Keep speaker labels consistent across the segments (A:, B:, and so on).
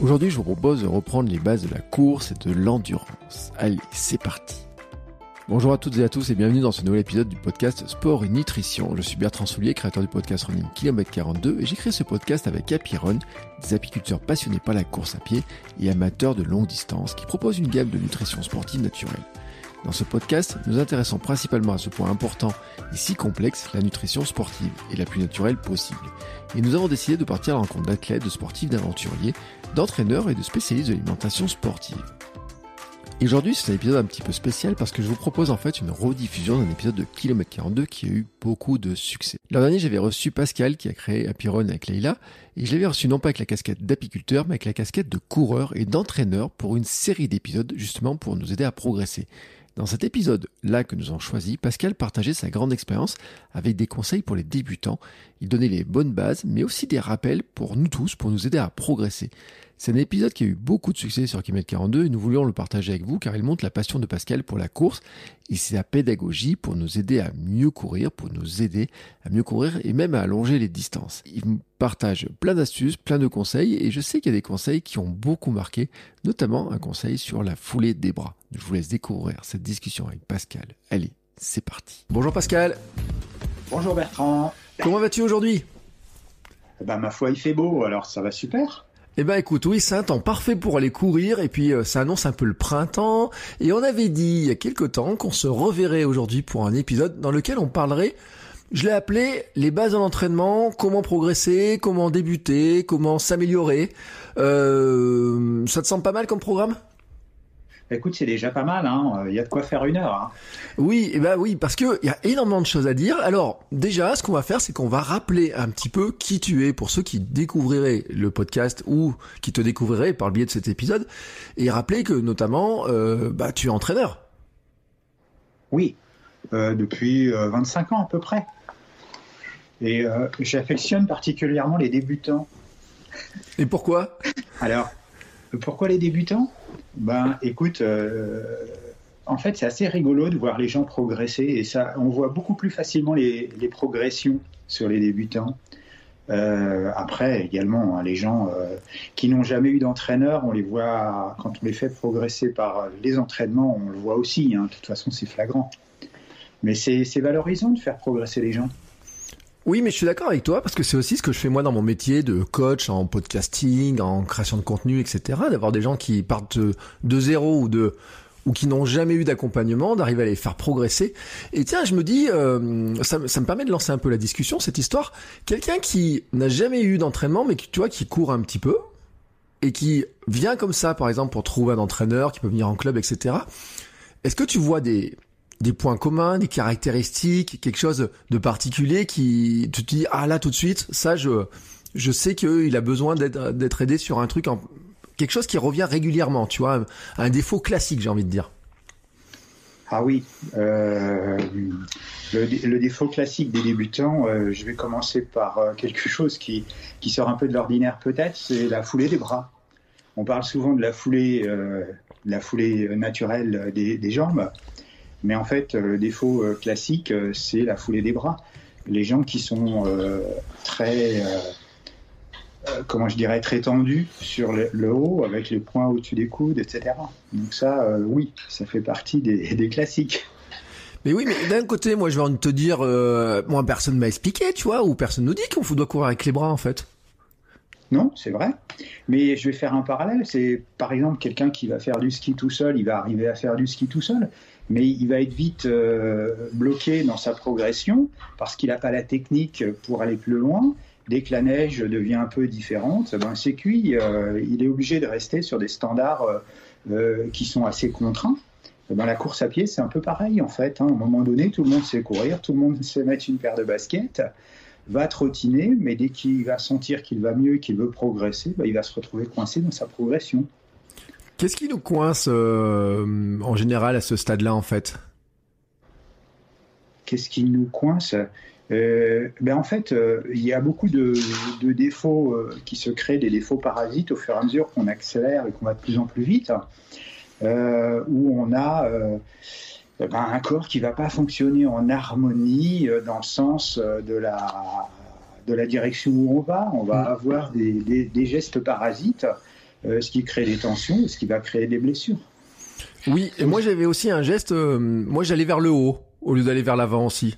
A: Aujourd'hui, je vous propose de reprendre les bases de la course et de l'endurance. Allez, c'est parti. Bonjour à toutes et à tous et bienvenue dans ce nouvel épisode du podcast Sport et Nutrition. Je suis Bertrand Soulier, créateur du podcast Running Kilomètre 42 et j'ai ce podcast avec Apiron, des apiculteurs passionnés par la course à pied et amateurs de longue distance qui proposent une gamme de nutrition sportive naturelle. Dans ce podcast, nous intéressons principalement à ce point important et si complexe, la nutrition sportive et la plus naturelle possible. Et nous avons décidé de partir à la rencontre d'athlètes, de sportifs, d'aventuriers, d'entraîneurs et de spécialistes de l'alimentation sportive. Et aujourd'hui, c'est un épisode un petit peu spécial parce que je vous propose en fait une rediffusion d'un épisode de Kilomètre 42 qui a eu beaucoup de succès. L'an dernier, j'avais reçu Pascal qui a créé Apiron avec Leila et je l'avais reçu non pas avec la casquette d'apiculteur mais avec la casquette de coureur et d'entraîneur pour une série d'épisodes justement pour nous aider à progresser. Dans cet épisode-là que nous avons choisi, Pascal partageait sa grande expérience avec des conseils pour les débutants. Il donnait les bonnes bases, mais aussi des rappels pour nous tous, pour nous aider à progresser. C'est un épisode qui a eu beaucoup de succès sur Kimet 42 et nous voulions le partager avec vous car il montre la passion de Pascal pour la course et c'est la pédagogie pour nous aider à mieux courir, pour nous aider à mieux courir et même à allonger les distances. Il partage plein d'astuces, plein de conseils et je sais qu'il y a des conseils qui ont beaucoup marqué, notamment un conseil sur la foulée des bras. Je vous laisse découvrir cette discussion avec Pascal. Allez, c'est parti. Bonjour Pascal.
B: Bonjour Bertrand.
A: Comment vas-tu aujourd'hui?
B: Bah, ma foi, il fait beau, alors ça va super.
A: Eh ben écoute, oui, c'est un temps parfait pour aller courir et puis euh, ça annonce un peu le printemps et on avait dit il y a quelque temps qu'on se reverrait aujourd'hui pour un épisode dans lequel on parlerait je l'ai appelé les bases de l'entraînement, comment progresser, comment débuter, comment s'améliorer. Euh, ça te semble pas mal comme programme?
B: Écoute, c'est déjà pas mal, hein. Il y a de quoi faire une heure. Hein.
A: Oui, eh ben oui, parce que il y a énormément de choses à dire. Alors, déjà, ce qu'on va faire, c'est qu'on va rappeler un petit peu qui tu es pour ceux qui découvriraient le podcast ou qui te découvriraient par le biais de cet épisode, et rappeler que notamment, euh, bah, tu es entraîneur.
B: Oui, euh, depuis 25 euh, ans à peu près. Et j'affectionne particulièrement les débutants.
A: Et pourquoi?
B: Alors, pourquoi les débutants? Ben, écoute, euh, en fait, c'est assez rigolo de voir les gens progresser et ça, on voit beaucoup plus facilement les, progressions sur les débutants. Euh, après, également, hein, les gens euh, qui n'ont jamais eu d'entraîneur, on les voit quand on les fait progresser par les entraînements, on le voit aussi. Hein. de toute façon, c'est flagrant. Mais c'est valorisant de faire progresser les gens.
A: Oui, mais je suis d'accord avec toi parce que c'est aussi ce que je fais moi dans mon métier de coach en podcasting, en création de contenu, etc. D'avoir des gens qui partent de zéro ou de ou qui n'ont jamais eu d'accompagnement, d'arriver à les faire progresser. Et tiens, je me dis, euh, ça, me permet de lancer un peu la discussion, cette histoire. Quelqu'un qui n'a jamais eu d'entraînement, mais qui, tu vois, qui court un petit peu et qui vient comme ça, par exemple, pour trouver un entraîneur, qui peut venir en club, etc. Est-ce que tu vois des des points communs, des caractéristiques, quelque chose de particulier qui tu te dis ah là tout de suite ça je je sais qu'il a besoin d'être aidé sur un truc en, quelque chose qui revient régulièrement, tu vois, un, défaut classique j'ai envie de dire.
B: Ah oui, euh, le, défaut classique des débutants, euh, je vais commencer par euh, quelque chose qui, qui sort un peu de l'ordinaire peut-être, c'est la foulée des bras. On parle souvent de la foulée, la foulée naturelle des jambes. Mais en fait, euh, le défaut euh, classique, euh, c'est la foulée des bras. Les gens qui sont très, comment je dirais, très tendus sur le, haut, avec les points au-dessus des coudes, etc. Donc ça, oui, ça fait partie des, classiques.
A: Mais oui, mais d'un côté, moi, je vais te dire, moi, personne m'a expliqué, tu vois, ou personne nous dit qu'on doit courir avec les bras, en fait.
B: Non, c'est vrai. Mais je vais faire un parallèle. C'est par exemple quelqu'un qui va faire du ski tout seul, il va arriver à faire du ski tout seul mais il va être vite euh, bloqué dans sa progression parce qu'il n'a pas la technique pour aller plus loin. Dès que la neige devient un peu différente, ben c'est cuit. Euh, il est obligé de rester sur des standards euh, qui sont assez contraints. Dans la course à pied, c'est un peu pareil en fait. Hein. À un moment donné, tout le monde sait courir, tout le monde sait mettre une paire de baskets, va trottiner, mais dès qu'il va sentir qu'il va mieux et qu'il veut progresser, ben, il va se retrouver coincé dans sa progression.
A: Qu'est-ce qui nous coince euh, en général à ce stade-là, en fait?
B: Qu'est-ce qui nous coince? Euh, ben en fait, euh, il y a beaucoup de, défauts qui se créent, des défauts parasites au fur et à mesure qu'on accélère et qu'on va de plus en plus vite, où on a ben, un corps qui va pas fonctionner en harmonie dans le sens de la, de la direction où on va. On va mm. avoir des, des gestes parasites ce qui crée des tensions, ce qui va créer des blessures.
A: Oui, et moi j'avais aussi un geste, moi j'allais vers le haut au lieu d'aller vers l'avant aussi.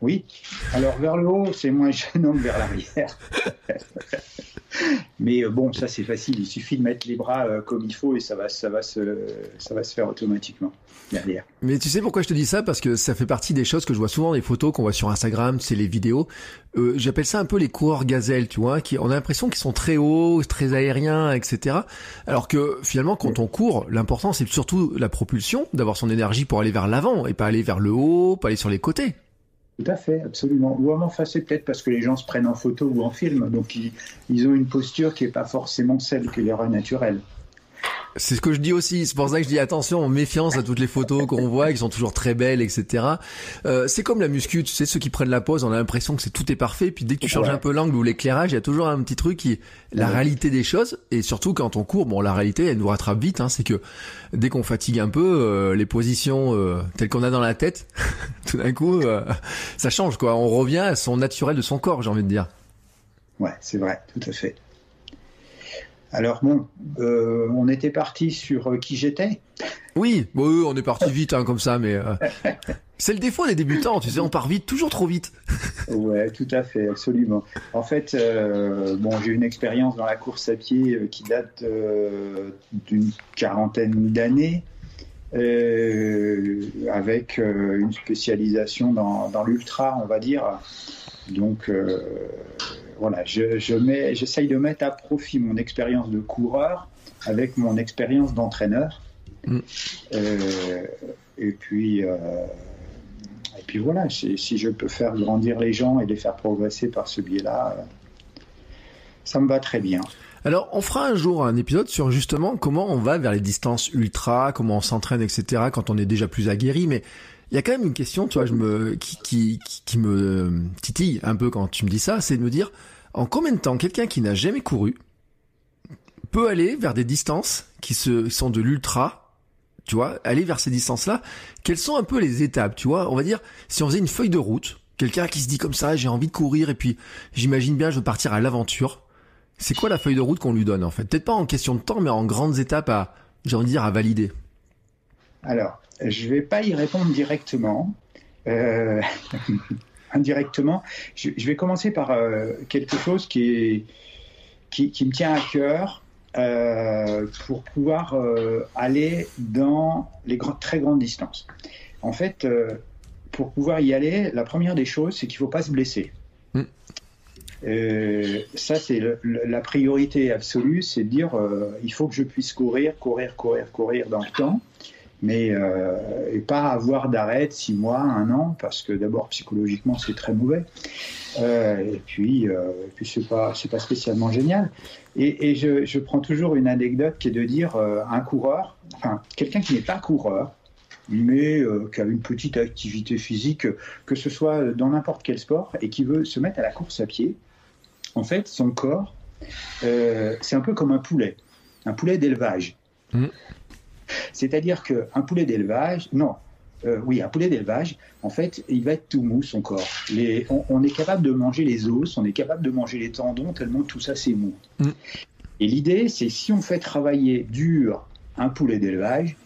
B: Oui, alors vers le haut, c'est moins gênant que vers l'arrière. Mais euh, bon, ça c'est facile, il suffit de mettre les bras euh, comme il faut et ça va, ça va, se, ça va se faire automatiquement derrière.
A: Mais tu sais pourquoi je te dis ça? Parce que ça fait partie des choses que je vois souvent des photos qu'on voit sur Instagram, c'est les vidéos. Euh, J'appelle ça un peu les coureurs gazelles, tu vois, qui on a l'impression qu'ils sont très hauts, très aériens, etc. Alors que finalement, quand on court, l'important c'est surtout la propulsion, d'avoir son énergie pour aller vers l'avant et pas aller vers le haut, pas aller sur les côtés.
B: Tout à fait, absolument. Ou enfin, c'est peut-être parce que les gens se prennent en photo ou en film, donc ils, ont une posture qui n'est pas forcément celle que leur est naturelle.
A: C'est ce que je dis aussi. C'est pour ça que je dis attention, méfiance à toutes les photos qu'on voit, qui sont toujours très belles, etc. Euh, c'est comme la muscu, tu sais, ceux qui prennent la pose, on a l'impression que c'est tout est parfait. Puis dès que tu changes un peu l'angle ou l'éclairage, il y a toujours un petit truc qui, la réalité des choses. Et surtout quand on court, bon, la réalité, elle nous rattrape vite. Hein, c'est que dès qu'on fatigue un peu, euh, les positions euh, telles qu'on a dans la tête, tout d'un coup, euh, ça change quoi. On revient à son naturel de son corps, j'ai envie de dire.
B: Ouais, c'est vrai, tout à fait. Alors bon, euh, on était parti sur euh, qui j'étais.
A: Oui, on est parti vite hein, comme ça, mais euh, c'est le défaut des débutants, tu sais, on part vite, toujours trop vite.
B: ouais, tout à fait, absolument. En fait, bon, j'ai une expérience dans la course à pied qui date d'une quarantaine d'années. avec une spécialisation dans, dans l'ultra, on va dire. Donc, voilà, je, mets, j'essaye de mettre à profit mon expérience de coureur avec mon expérience d'entraîneur. Mm. Euh, et puis, euh, et puis voilà, si, je peux faire grandir les gens et les faire progresser par ce biais-là, euh, ça me va très bien.
A: Alors, on fera un jour un épisode sur justement comment on va vers les distances ultra, comment on s'entraîne, etc. quand on est déjà plus aguerri. Mais il y a quand même une question, tu vois, je me, qui, qui, qui me titille un peu quand tu me dis ça, c'est de me dire, en combien de temps quelqu'un qui n'a jamais couru peut aller vers des distances qui se, sont de l'ultra, tu vois, aller vers ces distances-là, quelles sont un peu les étapes, tu vois, on va dire, si on faisait une feuille de route, quelqu'un qui se dit comme ça, j'ai envie de courir et puis j'imagine bien je veux partir à l'aventure, c'est quoi la feuille de route qu'on lui donne en fait? Peut-être pas en question de temps, mais en grandes étapes à, j'ai envie de dire, à valider.
B: Alors, je vais pas y répondre directement. Euh, indirectement, je, vais commencer par euh, quelque chose qui, qui, me tient à cœur euh, pour pouvoir aller dans les très grandes distances. En fait, pour pouvoir y aller, la première des choses, c'est qu'il ne faut pas se blesser. Mm. ça, c'est la priorité absolue, c'est de dire il faut que je puisse courir, courir, courir, courir dans le temps mais euh, et pas avoir d'arrêt six mois, un an, parce que d'abord psychologiquement c'est très mauvais, euh, et puis euh, et puis c'est pas c'est pas spécialement génial. Et, je, je, prends toujours une anecdote qui est de dire euh, un coureur, enfin quelqu'un qui n'est pas coureur, mais qui a une petite activité physique, que ce soit dans n'importe quel sport, et qui veut se mettre à la course à pied, en fait son corps c'est un peu comme un poulet, un poulet d'élevage. Mmh. C'est-à-dire qu'un poulet d'élevage, non, euh, oui, un poulet d'élevage, en fait, il va être tout mou, son corps. on, est capable de manger les os, on est capable de manger les tendons, tellement tout ça, c'est mou. Mm. Et l'idée, c'est si on fait travailler dur un poulet d'élevage,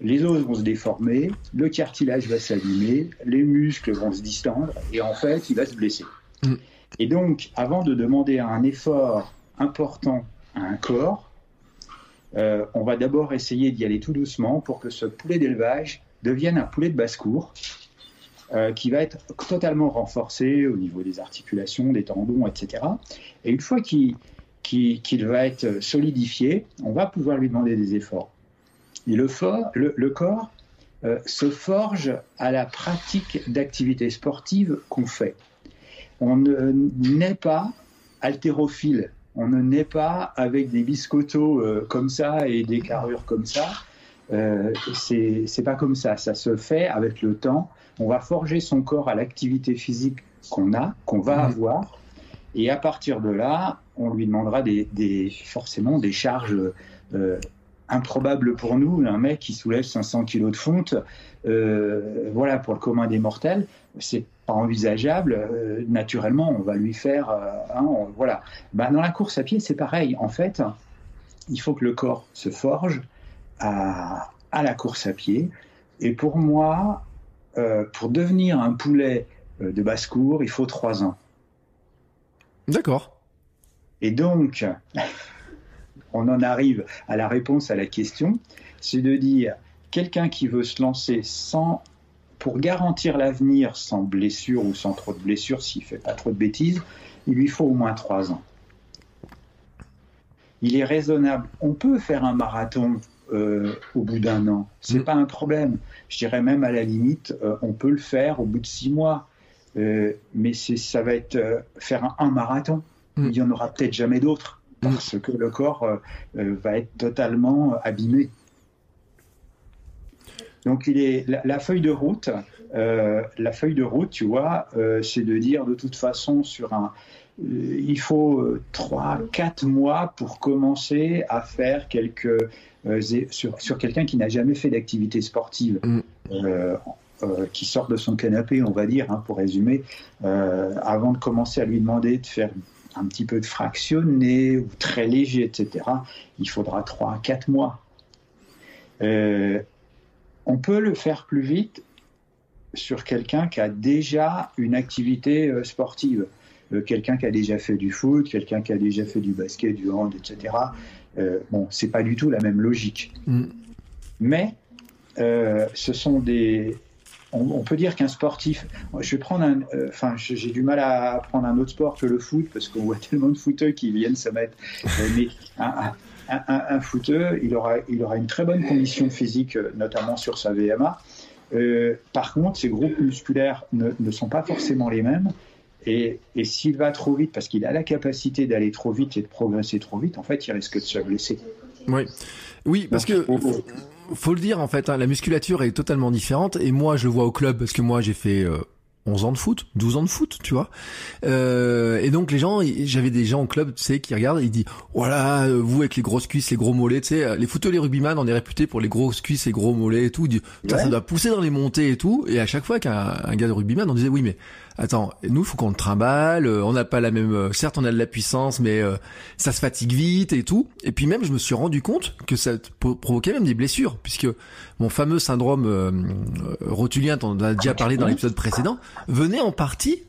B: les os vont se déformer, le cartilage va s'abîmer, les muscles vont se distendre, et en fait, il va se blesser. Mm. Et donc, avant de demander un effort important à un corps, euh, on va d'abord essayer d'y aller tout doucement pour que ce poulet d'élevage devienne un poulet de basse-cour euh, qui va être totalement renforcé au niveau des articulations, des tendons, etc. Et une fois qu'il va être solidifié, on va pouvoir lui demander des efforts. Et le, corps euh, se forge à la pratique d'activités sportives qu'on fait. On n'est pas haltérophile on ne naît pas avec des biscottos euh, comme ça et des carrures comme ça. Euh, c'est pas comme ça. Ça se fait avec le temps. On va forger son corps à l'activité physique qu'on a, qu'on va mhm. avoir. Et à partir de là, on lui demandera des, forcément des charges euh, improbable pour nous, un mec qui soulève 500 kilos de fonte, euh, voilà, pour le commun des mortels, c'est pas envisageable. Euh, naturellement, on va lui faire, euh, hein, voilà. Bah, dans la course à pied, c'est pareil. En fait, il faut que le corps se forge à, à la course à pied. Et pour moi, pour devenir un poulet de basse-cour, il faut trois ans.
A: D'accord.
B: Et donc, on en arrive à la réponse à la question, c'est de dire quelqu'un qui veut se lancer sans pour garantir l'avenir sans blessure ou sans trop de blessures, s'il fait pas trop de bêtises, il lui faut au moins trois ans. Il est raisonnable. On peut faire un marathon euh, au bout d'un an. C'est n'est mm. pas un problème. Je dirais même à la limite, euh, on peut le faire au bout de six mois. Euh, mais ça va être faire un, marathon. Mm. Il n'y en aura peut-être jamais d'autres parce que le corps euh, euh, va être totalement abîmé. Donc il est la, feuille de route, euh, la feuille de route, tu vois, c'est de dire de toute façon sur un, il faut trois, quatre mois pour commencer à faire quelques sur, sur quelqu'un qui n'a jamais fait d'activité sportive. Mm. qui sort de son canapé, on va dire, hein, pour résumer, avant de commencer à lui demander de faire un petit peu de fractionné ou très léger, etc., il faudra 3 à 4 mois. Euh, on peut le faire plus vite sur quelqu'un qui a déjà une activité euh, sportive. Euh, quelqu'un qui a déjà fait du foot, quelqu'un qui a déjà fait du basket, du hand, etc. bon, c'est pas du tout la même logique. Mm. Mais ce sont des, on, peut dire qu'un sportif, je vais prendre un, euh, enfin, j'ai du mal à prendre un autre sport que le foot parce qu'on voit tellement de footeux qui viennent se mettre. Euh, mais un, un, footeux, il aura, il aura une très bonne condition physique, euh, notamment sur sa VMA. par contre, ses groupes musculaires ne, sont pas forcément les mêmes. Et, s'il va trop vite, parce qu'il a la capacité d'aller trop vite et de progresser trop vite, en fait, il risque de se blesser.
A: Oui, oui, parce que faut le dire en fait, hein, la musculature est totalement différente et moi je le vois au club parce que moi j'ai fait 11 euh, ans de foot, 12 ans de foot, tu vois. Euh, et donc les gens, j'avais des gens au club, tu sais, qui regardent, et ils disent, voilà, euh, vous avec les grosses cuisses, les gros mollets, tu sais, les footeux, les rugbyman, on est réputé pour les grosses cuisses, les gros mollets et tout. ça doit pousser dans les montées et tout. Et à chaque fois qu'un gars de rugbyman, on disait, oui, mais attends, nous, faut qu'on le trimballe, euh, on n'a pas la même, euh, certes, on a de la puissance, mais euh, ça se fatigue vite et tout. Et puis même, je me suis rendu compte que ça provoquait même des blessures, puisque mon fameux syndrome rotulien, dont on a déjà parlé dans l'épisode précédent, venait en partie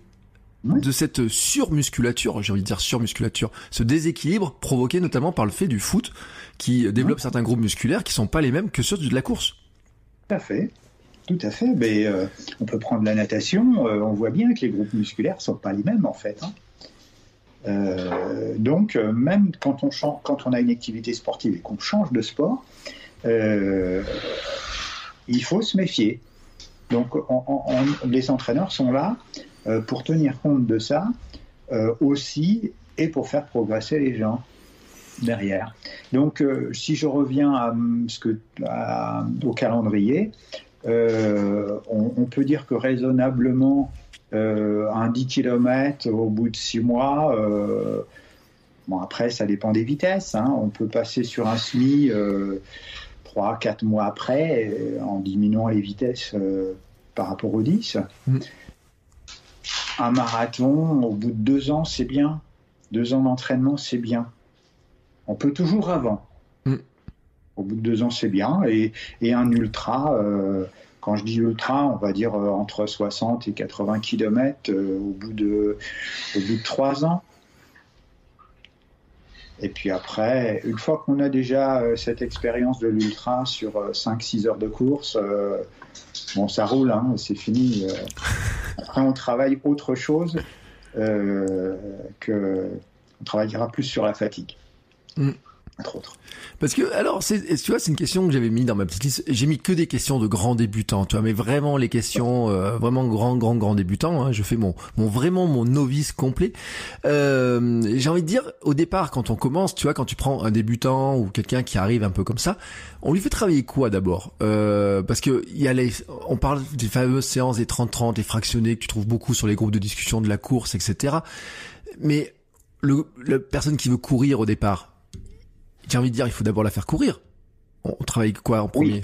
A: de cette surmusculature, j'ai envie de dire surmusculature, ce déséquilibre provoqué notamment par le fait du foot qui développe certains groupes musculaires qui sont pas les mêmes que ceux de la course.
B: Tout à fait. Tout à fait. Mais, euh, on peut prendre la natation. Euh, on voit bien que les groupes musculaires ne sont pas les mêmes en fait. Hein. Euh, donc, même quand on, quand on a une activité sportive et qu'on change de sport, il faut se méfier. Donc, les entraîneurs sont là pour tenir compte de ça aussi et pour faire progresser les gens derrière. Donc, si je reviens au calendrier, euh, on, peut dire que raisonnablement, euh, un 10 km au bout de 6 mois, euh, bon après ça dépend des vitesses, hein. on peut passer sur un SMI 3-4 mois après en diminuant les vitesses par rapport au 10. Mm. Un marathon, au bout de 2 ans, c'est bien. 2 ans d'entraînement, c'est bien. On peut toujours avant. Au bout de deux ans, c'est bien. Et, un ultra, euh, quand je dis ultra, on va dire euh, entre 60 et 80 km euh, au, bout de, au bout de trois ans. Et puis après, une fois qu'on a déjà cette expérience de l'ultra sur 5-6 heures de course, bon, ça roule, hein, c'est fini. Après, on travaille autre chose que. On travaillera plus sur la fatigue. Mm
A: Parce que, alors, c'est, tu vois, c'est une question que j'avais mis dans ma petite liste. J'ai mis que des questions de grands débutants, tu vois, mais vraiment les questions, euh, vraiment grands, grands, grands débutants. Hein. Je fais mon, mon, vraiment mon novice complet. Euh, j'ai envie de dire, au départ, quand on commence, tu vois, quand tu prends un débutant ou quelqu'un qui arrive un peu comme ça, on lui fait travailler quoi d'abord? Euh, Parce que y a les, on parle des fameuses séances des 30-30, des fractionnés que tu trouves beaucoup sur les groupes de discussion de la course, etc. Mais le, la personne qui veut courir au départ, j'ai envie de dire, il faut d'abord la faire courir. on travaille quoi en premier?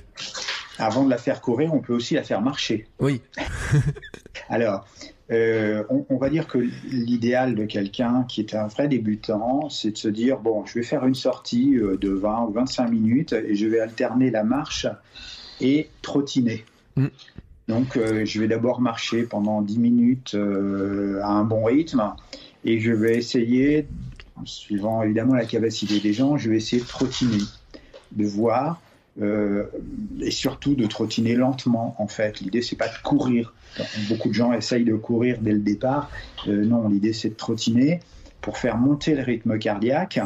B: Avant de la faire courir, on peut aussi la faire marcher.
A: Oui.
B: Alors, euh, on, va dire que l'idéal de quelqu'un qui est un vrai débutant, c'est de se dire bon, je vais faire une sortie euh, de 20 ou 25 minutes et je vais alterner la marche et trottiner. Mm. Donc, euh, je vais d'abord marcher pendant 10 minutes à un bon rythme et je vais essayer, suivant évidemment la capacité des gens, je vais essayer de trottiner, de voir euh, et surtout de trottiner lentement en fait. L'idée c'est pas de courir. Beaucoup de gens essayent de courir dès le départ. Euh, non, l'idée c'est de trottiner pour faire monter le rythme cardiaque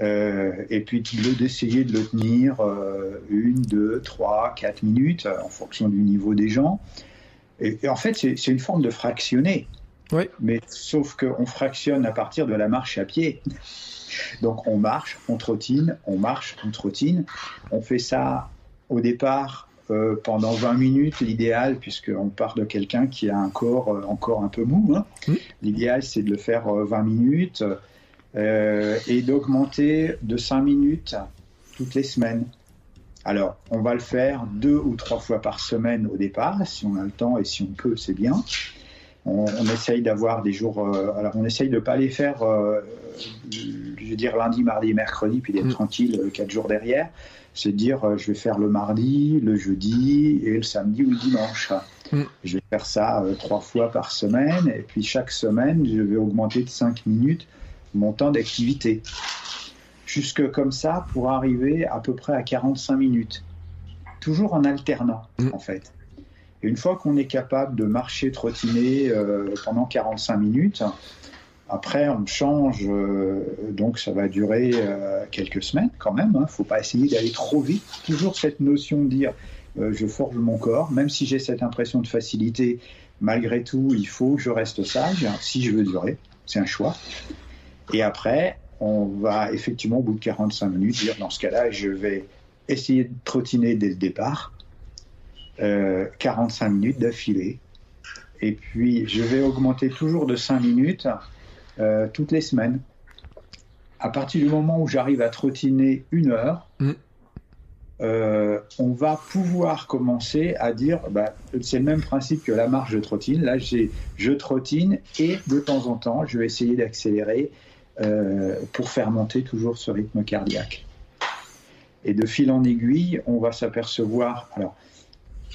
B: euh, et puis d'essayer de le tenir une, deux, trois, quatre minutes en fonction du niveau des gens. Et, et en fait c'est une forme de fractionner.
A: Oui.
B: Mais sauf qu'on fractionne à partir de la marche à pied. Donc on marche, on trottine, on marche, on trottine. On fait ça au départ euh, pendant 20 minutes, l'idéal, puisqu'on part de quelqu'un qui a un corps euh, encore un peu mou. Hein. L'idéal, c'est de le faire 20 euh, minutes et d'augmenter de 5 minutes toutes les semaines. Alors, on va le faire deux ou trois fois par semaine au départ, si on a le temps et si on peut, c'est bien on, essaye d'avoir des jours. Euh, alors, on essaye de pas les faire, euh, je veux dire lundi, mardi, mercredi, puis d'être mm. tranquille euh, quatre jours derrière. C'est de dire, je vais faire le mardi, le jeudi et le samedi ou le dimanche. Mm. Je vais faire ça trois fois par semaine, et puis chaque semaine, je vais augmenter de 5 minutes mon temps d'activité. Jusque comme ça pour arriver à peu près à 45 minutes. Toujours en alternant, mm. en fait une fois qu'on est capable de marcher, trottiner euh, pendant 45 minutes, après on change, euh, donc ça va durer euh, quelques semaines quand même. Il hein. ne faut pas essayer d'aller trop vite. Toujours cette notion de dire je forge mon corps, même si j'ai cette impression de facilité, malgré tout, il faut que je reste sage si je veux durer. C'est un choix. Et après, on va effectivement, au bout de 45 minutes, dire dans ce cas-là, je vais essayer de trottiner dès le départ 45 euh, minutes d'affilée. Et puis, je vais augmenter toujours de 5 minutes euh, toutes les semaines. À partir du moment où j'arrive à trottiner une heure, mm. euh, on va pouvoir commencer à dire, bah, c'est le même principe que la marche de trottine. Là, je trottine et de temps en temps, je vais essayer d'accélérer pour faire monter toujours ce rythme cardiaque. Et de fil en aiguille, on va s'apercevoir. Alors,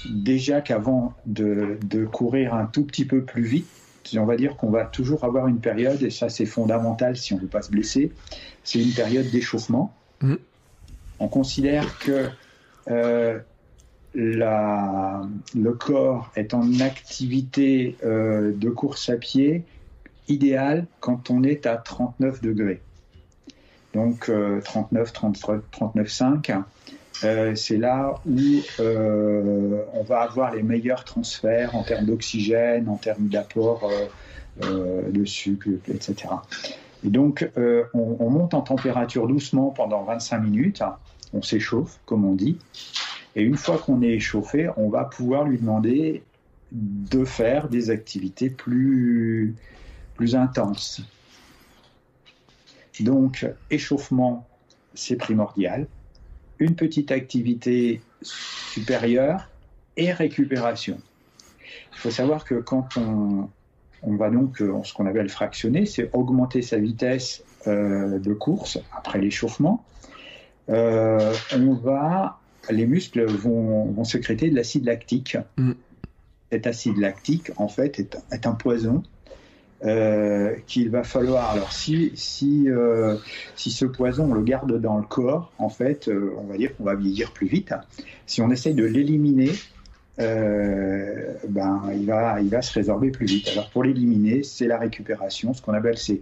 B: déjà qu'avant de, courir un tout petit peu plus vite, on va dire qu'on va toujours avoir une période, et ça c'est fondamental si on ne veut pas se blesser, c'est une période d'échauffement. Mmh. On considère que euh, le corps est en activité euh, de course à pied idéale quand on est à 39 degrés. Donc 39, 39, 39,5 euh, c'est là où euh, on va avoir les meilleurs transferts en termes d'oxygène, en termes d'apport euh, de sucre, etc. Et donc, on, on, monte en température doucement pendant 25 minutes, on s'échauffe, comme on dit, et une fois qu'on est échauffé, on va pouvoir lui demander de faire des activités plus, plus intenses. Donc, échauffement, c'est primordial une petite activité supérieure et récupération. Il faut savoir que quand on, va donc, euh, ce qu'on appelle fractionner, c'est augmenter sa vitesse euh, de course après l'échauffement. Euh, on va, les muscles vont, sécréter de l'acide lactique. Mm. Cet acide lactique, en fait, est un poison euh, qu'il va falloir. Alors, si, si, euh, si ce poison, on le garde dans le corps, en fait, euh, on va dire qu'on va vieillir plus vite. Si on essaye de l'éliminer, ben, il, va, il va se résorber plus vite. Alors, pour l'éliminer, c'est la récupération. Ce qu'on appelle, c'est.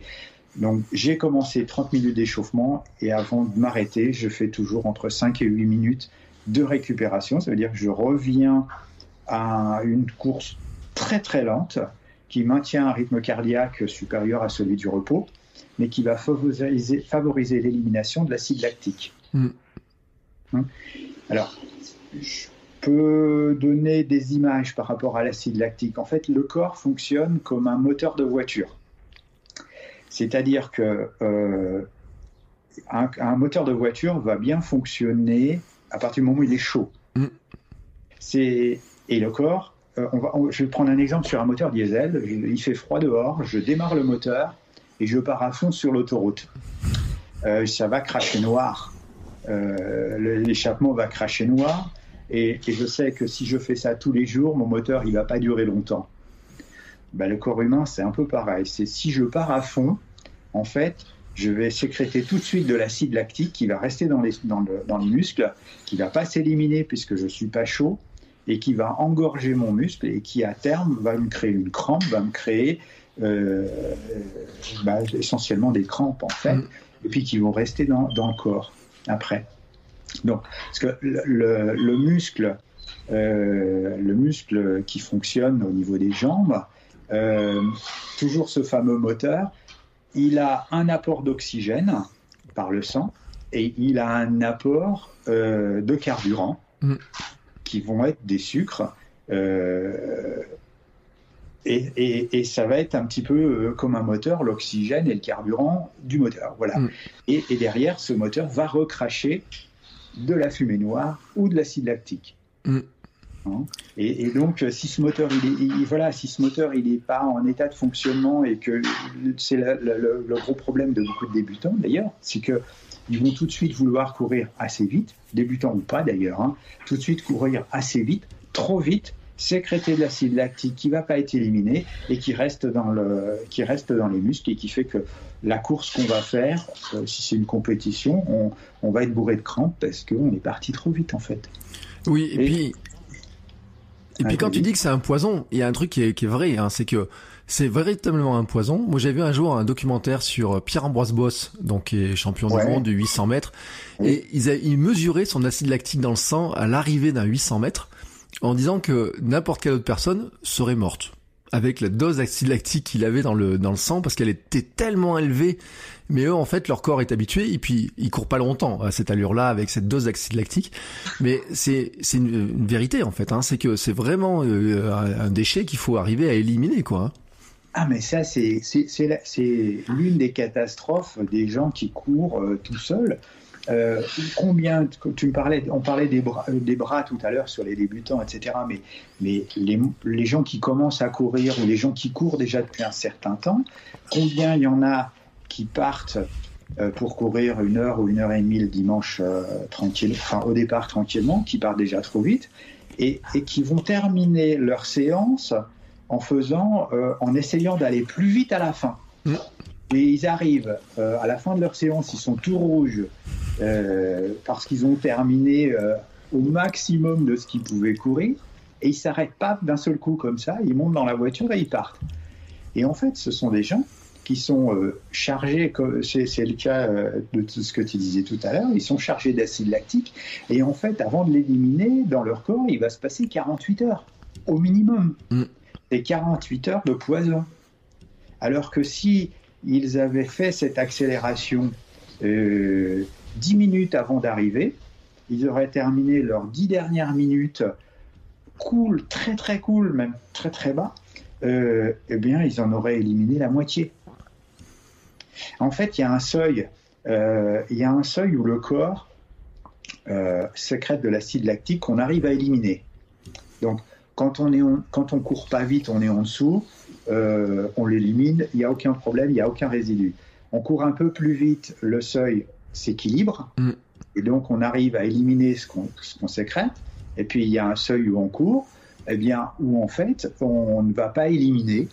B: Donc, j'ai commencé 30 minutes d'échauffement et avant de m'arrêter, je fais toujours entre 5 et 8 minutes de récupération. Ça veut dire que je reviens à une course très très lente qui maintient un rythme cardiaque supérieur à celui du repos, mais qui va favoriser, favoriser l'élimination de l'acide lactique. Hmm. Hein? Alors, je peux donner des images par rapport à l'acide lactique. En fait, le corps fonctionne comme un moteur de voiture. C'est-à-dire que euh, un, moteur de voiture va bien fonctionner à partir du moment où il est chaud. Mm. C'est et le corps. Euh, je vais prendre un exemple sur un moteur diesel. il fait froid dehors, je démarre le moteur et je pars à fond sur l'autoroute. Euh, ça va cracher noir. L'échappement va cracher noir. Et, je sais que si je fais ça tous les jours, mon moteur il va pas durer longtemps. Ben, le corps humain c'est un peu pareil. C'est si je pars à fond, en fait, je vais sécréter tout de suite de l'acide lactique qui va rester dans les, dans, les muscles, qui va pas s'éliminer puisque je suis pas chaud et qui va engorger mon muscle et qui à terme va me créer une crampe, va me créer euh, bah, essentiellement des crampes en fait, mm. et puis qui vont rester dans, dans le corps après. Donc, parce que le, muscle, euh, le muscle qui fonctionne au niveau des jambes, euh, toujours ce fameux moteur, il a un apport d'oxygène par le sang et il a un apport euh, de carburant mm. Qui vont être des sucres. Et, ça va être un petit peu comme un moteur, l'oxygène et le carburant du moteur. Voilà. Mm. Et, et, derrière, ce moteur va recracher de la fumée noire ou de l'acide lactique. Mm. Hein et, donc, si ce moteur, il est, voilà, si ce moteur, il n'est pas en état de fonctionnement et que c'est le, gros problème de beaucoup de débutants d'ailleurs, c'est que ils vont tout de suite vouloir courir assez vite, débutants ou pas d'ailleurs, hein, tout de suite courir assez vite, trop vite, sécréter de l'acide lactique qui va pas être éliminé et qui reste dans le qui reste dans les muscles et qui fait que la course qu'on va faire, euh, si c'est une compétition, on, on, va être bourré de crampes parce qu'on est parti trop vite en fait.
A: Oui, et, puis et puis quand tu dis que c'est un poison, il y a un truc qui est, qui est vrai, hein, c'est que c'est véritablement un poison. Moi, j'ai vu un jour un documentaire sur Pierre-Ambroise Boss, donc qui est champion du monde de 800 mètres, et ils, ils mesuraient son acide lactique dans le sang à l'arrivée d'un 800 mètres en disant que n'importe quelle autre personne serait morte avec la dose d'acide lactique qu'il avait dans le dans le sang parce qu'elle était tellement élevée mais eux en fait leur corps est habitué et puis ils courent pas longtemps à cette allure là avec cette dose d'acide lactique mais c'est c'est une, vérité en fait hein. c'est que c'est vraiment euh, un, déchet qu'il faut arriver à éliminer quoi hein.
B: Ah mais ça c'est l'une des catastrophes des gens qui courent euh, tout seuls euh, combien, tu me parlais, on parlait des bras, euh, des bras tout à l'heure sur les débutants, etc. Mais, mais les, les, gens qui commencent à courir ou les gens qui courent déjà depuis un certain temps, combien il y en a qui partent euh, pour courir une heure ou une heure et demie le dimanche tranquille, enfin au départ tranquillement, qui partent déjà trop vite et, et qui vont terminer leur séance en faisant, en essayant d'aller plus vite à la fin. Mmh. Et ils arrivent à la fin de leur séance, ils sont tout rouges, euh, parce qu'ils ont terminé euh, au maximum de ce qu'ils pouvaient courir, et ils s'arrêtent pas d'un seul coup comme ça, ils montent dans la voiture et ils partent. Et en fait, ce sont des gens qui sont euh, chargés, c'est le cas de tout ce que tu disais tout à l'heure, ils sont chargés d'acide lactique, et en fait, avant de l'éliminer, dans leur corps, il va se passer 48 heures, au minimum. Mm. Et 48 heures de poison. Alors que si ils avaient fait cette accélération euh, 10 minutes avant d'arriver. Ils auraient terminé leurs 10 dernières minutes cool, très très cool, même très très bas. Euh, eh bien, ils en auraient éliminé la moitié. En fait, il y a un seuil. Euh, il y a un seuil où le corps euh, sécrète de l'acide lactique qu'on arrive à éliminer. Donc, quand on est quand on court pas vite, on est en dessous, on l'élimine, il n'y a aucun problème, il n'y a aucun résidu. On court un peu plus vite, le seuil s'équilibre. Mm. Et donc, on arrive à éliminer ce qu'on sécrète. Et puis, il y a un seuil où on court, eh bien, où en fait, on ne va pas éliminer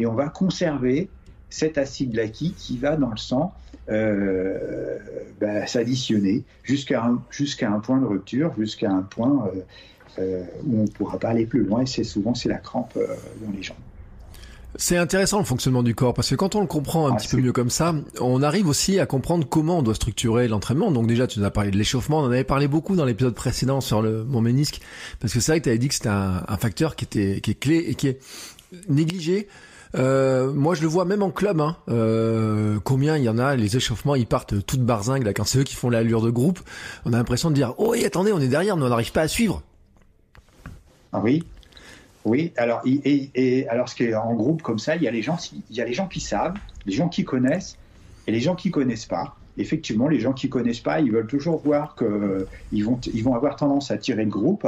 B: et on va conserver cet acide lactique qui va dans le sang euh, bah, s'additionner jusqu'à un, un point de rupture, jusqu'à un point euh, euh, où on ne pourra pas aller plus loin. Et c'est souvent c'est la crampe dans les jambes.
A: C'est intéressant le fonctionnement du corps parce que quand on le comprend un ah, petit peu mieux comme ça, on arrive aussi à comprendre comment on doit structurer l'entraînement. Donc déjà, tu nous as parlé de l'échauffement, on en avait parlé beaucoup dans l'épisode précédent sur le mon ménisque parce que c'est vrai que tu avais dit que c'était un, facteur qui était qui est clé et qui est négligé. Euh, moi, je le vois même en club. Hein. Euh, combien il y en a Les échauffements, ils partent toutes barzingues là quand c'est eux qui font l'allure de groupe. On a l'impression de dire oh, attendez, on est derrière, mais on n'arrive pas à suivre.
B: Ah oui, oui, alors, et, et, alors ce qui est en groupe comme ça, il y a les gens, il y a les gens qui savent, les gens qui connaissent et les gens qui connaissent pas. effectivement, les gens qui connaissent pas, ils veulent toujours voir qu'ils vont, ils vont avoir tendance à tirer le groupe.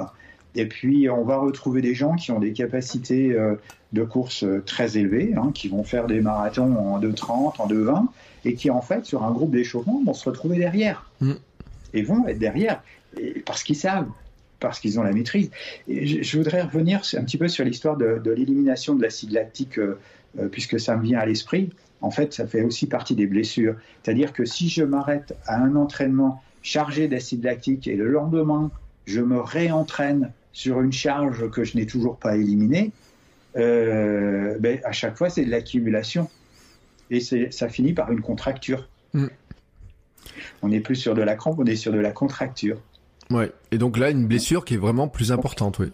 B: Et puis, on va retrouver des gens qui ont des capacités euh, de course euh, très élevées, hein, qui vont faire des marathons en 2,30, en 2,20, et qui, en fait, sur un groupe d'échauffement, vont se retrouver derrière. Mm. Et vont être derrière, parce qu'ils savent, parce qu'ils ont la maîtrise. Et je, voudrais revenir un petit peu sur l'histoire de, l'élimination de l'acide lactique, euh, puisque ça me vient à l'esprit. En fait, ça fait aussi partie des blessures. C'est-à-dire que si je m'arrête à un entraînement chargé d'acide lactique et le lendemain, je me réentraîne sur une charge que je n'ai toujours pas éliminée, euh, ben, à chaque fois, c'est de l'accumulation. Et ça finit par une contracture. Mm. On n'est plus sur de la crampe, on est sur de la contracture.
A: Ouais. Et donc là, une blessure qui est vraiment plus importante, oui.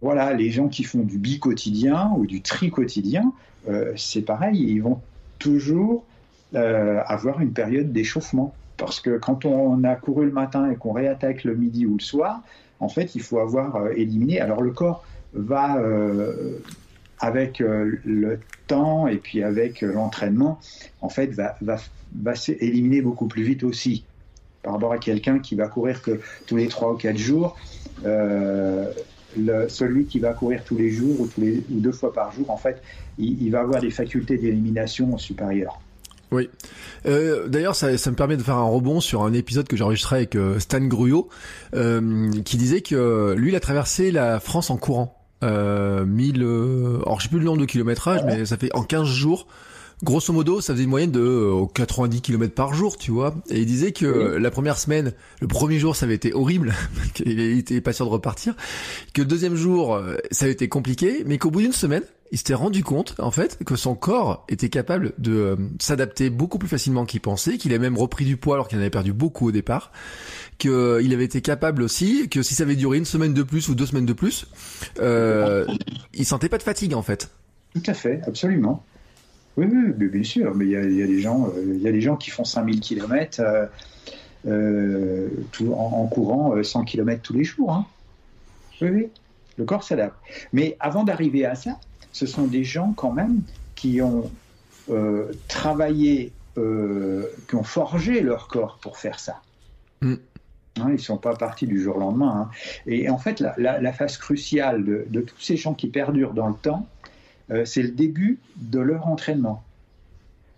B: Voilà, les gens qui font du bi quotidien ou du tri quotidien, euh, c'est pareil, ils vont toujours euh, avoir une période d'échauffement. Parce que quand on a couru le matin et qu'on réattaque le midi ou le soir, en fait, il faut avoir euh, éliminé. Alors le corps va, avec le temps et puis avec l'entraînement, en fait, va, va, va beaucoup plus vite aussi. Par rapport à quelqu'un qui va courir que tous les 3 ou 4 jours, le, celui qui va courir tous les jours ou, tous les, ou deux fois par jour, en fait, il, il va avoir des facultés d'élimination supérieures.
A: Oui. Euh, D'ailleurs, ça, ça, me permet de faire un rebond sur un épisode que j'ai enregistré avec euh, Stan Gruyot, euh, qui disait que lui, il a traversé la France en courant. Euh, 1000, euh, alors je sais plus le nombre de kilométrage, mais ça fait en 15 jours. Grosso modo, ça faisait une moyenne de 90 km par jour, tu vois. Et il disait que la première semaine, le premier jour, ça avait été horrible, qu'il était pas sûr de repartir. Que le deuxième jour, ça avait été compliqué, mais qu'au bout d'une semaine, il s'était rendu compte en fait que son corps était capable de euh, s'adapter beaucoup plus facilement qu'il pensait, qu'il avait même repris du poids alors qu'il en avait perdu beaucoup au départ, qu'il euh, avait été capable aussi, que si ça avait duré une semaine de plus ou deux semaines de plus, euh, il sentait pas de fatigue en fait.
B: Tout à fait, absolument. Oui, oui, bien sûr, mais il y a, des gens, euh, il y a des gens qui font 5000 km tout, en, courant 100 km tous les jours. Hein. Oui, oui, le corps s'adapte. Mais avant d'arriver à ça, ce sont des gens quand même qui ont euh, travaillé, euh, qui ont forgé leur corps pour faire ça. Mm. Hein, ils ne sont pas partis du jour au lendemain. Hein. Et en fait, la, phase cruciale de, tous ces gens qui perdurent dans le temps, euh, c'est le début de leur entraînement.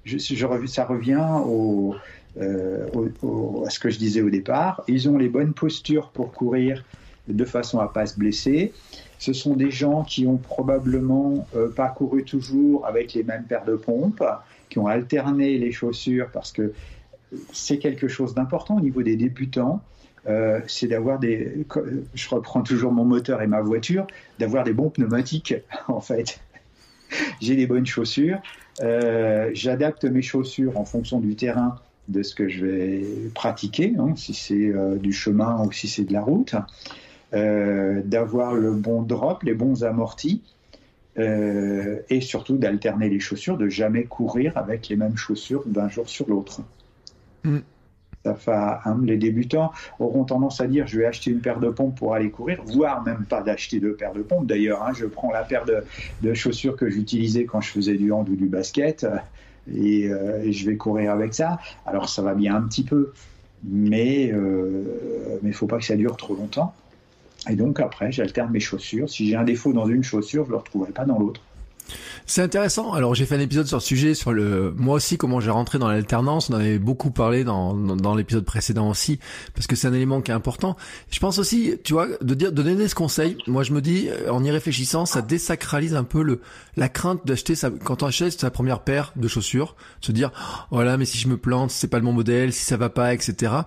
B: Je, ça revient au, à ce que je disais au départ. Ils ont les bonnes postures pour courir de façon à pas se blesser. Ce sont des gens qui ont probablement euh, pas couru toujours avec les mêmes paires de pompes, qui ont alterné les chaussures parce que c'est quelque chose d'important au niveau des débutants. Euh, c'est d'avoir des, je reprends toujours mon moteur et ma voiture, d'avoir des bons pneumatiques en fait. J'ai des bonnes chaussures, euh, j'adapte mes chaussures en fonction du terrain de ce que je vais pratiquer, hein, si c'est du chemin ou si c'est de la route. Euh, d'avoir le bon drop, les bons amortis, euh, et surtout d'alterner les chaussures, de jamais courir avec les mêmes chaussures d'un jour sur l'autre. Hein, les débutants auront tendance à dire je vais acheter une paire de pompes pour aller courir, voire même pas d'acheter deux paires de pompes. D'ailleurs, hein, je prends la paire de, chaussures que j'utilisais quand je faisais du hand ou du basket euh, et, je vais courir avec ça. Alors ça va bien un petit peu, mais il ne faut pas que ça dure trop longtemps. Et donc après, j'alterne mes chaussures. Si j'ai un défaut dans une chaussure, je ne le retrouverai pas dans l'autre.
A: C'est intéressant. Alors j'ai fait un épisode sur le sujet, sur le moi aussi comment j'ai rentré dans l'alternance. On en avait beaucoup parlé dans dans, l'épisode précédent aussi, parce que c'est un élément qui est important. Je pense aussi, tu vois, de dire de donner ce conseil. Moi je me dis, en y réfléchissant, ça désacralise un peu le la crainte d'acheter sa quand on achète sa première paire de chaussures, se dire voilà mais si je me plante, c'est pas le bon modèle, si ça va pas, etc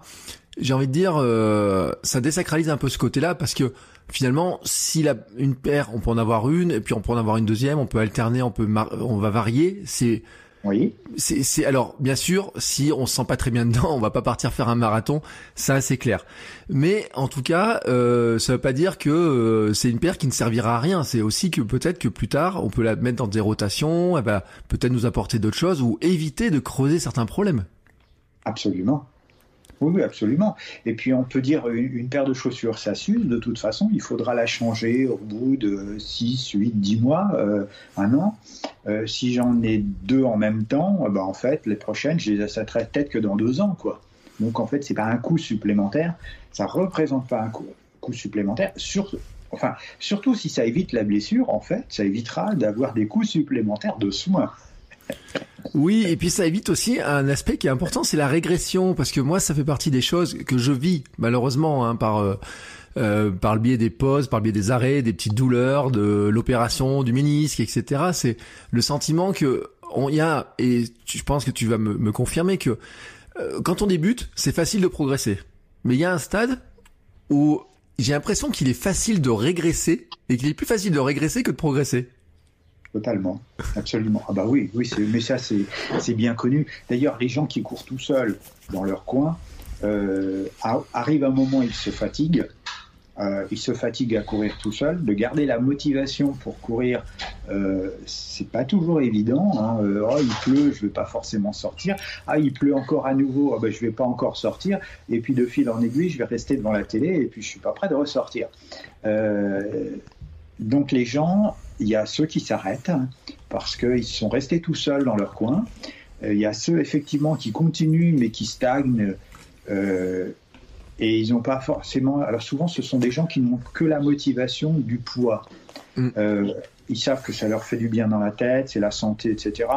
A: j'ai envie de dire, euh, ça désacralise un peu ce côté-là parce que finalement, si la, une paire, on peut en avoir une et puis on peut en avoir une deuxième, on peut alterner, on peut, on va varier. C'est
B: oui.
A: C'est, alors bien sûr, si on se sent pas très bien dedans, on va pas partir faire un marathon, ça c'est clair. Mais en tout cas, euh, ça veut pas dire que euh, c'est une paire qui ne servira à rien. C'est aussi que peut-être que plus tard, on peut la mettre dans des rotations, elle va peut-être nous apporter d'autres choses ou éviter de creuser certains problèmes.
B: Absolument. Oui, absolument. Et puis on peut dire une, paire de chaussures, ça s'use. De toute façon, il faudra la changer au bout de 6, 8, 10 mois, euh, un an. Euh, si j'en ai deux en même temps, ben en fait, les prochaines, je les achèterai peut-être que dans deux ans. quoi. Donc en fait, c'est pas un coût supplémentaire. Ça représente pas un coût, supplémentaire. Enfin, surtout si ça évite la blessure, en fait, ça évitera d'avoir des coûts supplémentaires de soins.
A: Oui, et puis ça évite aussi un aspect qui est important, c'est la régression, parce que moi, ça fait partie des choses que je vis malheureusement hein, par euh, euh, par le biais des pauses, par le biais des arrêts, des petites douleurs, de l'opération, du ménisque, etc. C'est le sentiment que on y a, et je pense que tu vas me, me confirmer que euh, quand on débute, c'est facile de progresser, mais il y a un stade où j'ai l'impression qu'il est facile de régresser et qu'il est plus facile de régresser que de progresser.
B: Totalement, absolument. Ah bah oui, oui, mais ça c'est bien connu. D'ailleurs, les gens qui courent tout seuls dans leur coin, euh, arrive un moment ils se fatiguent, euh, ils se fatiguent à courir tout seuls. De garder la motivation pour courir, euh, c'est pas toujours évident. Hein. Euh, oh, il pleut, je vais pas forcément sortir. Ah, il pleut encore à nouveau, oh, ben, je vais pas encore sortir. Et puis de fil en aiguille, je vais rester devant la télé et puis je suis pas prêt de ressortir. Donc les gens il y a ceux qui s'arrêtent parce qu'ils sont restés tout seuls dans leur coin. Euh, il y a ceux effectivement qui continuent mais qui stagnent euh, et ils n'ont pas forcément. Alors souvent, ce sont des gens qui n'ont que la motivation du poids. Mm. Euh, ils savent que ça leur fait du bien dans la tête, c'est la santé, etc.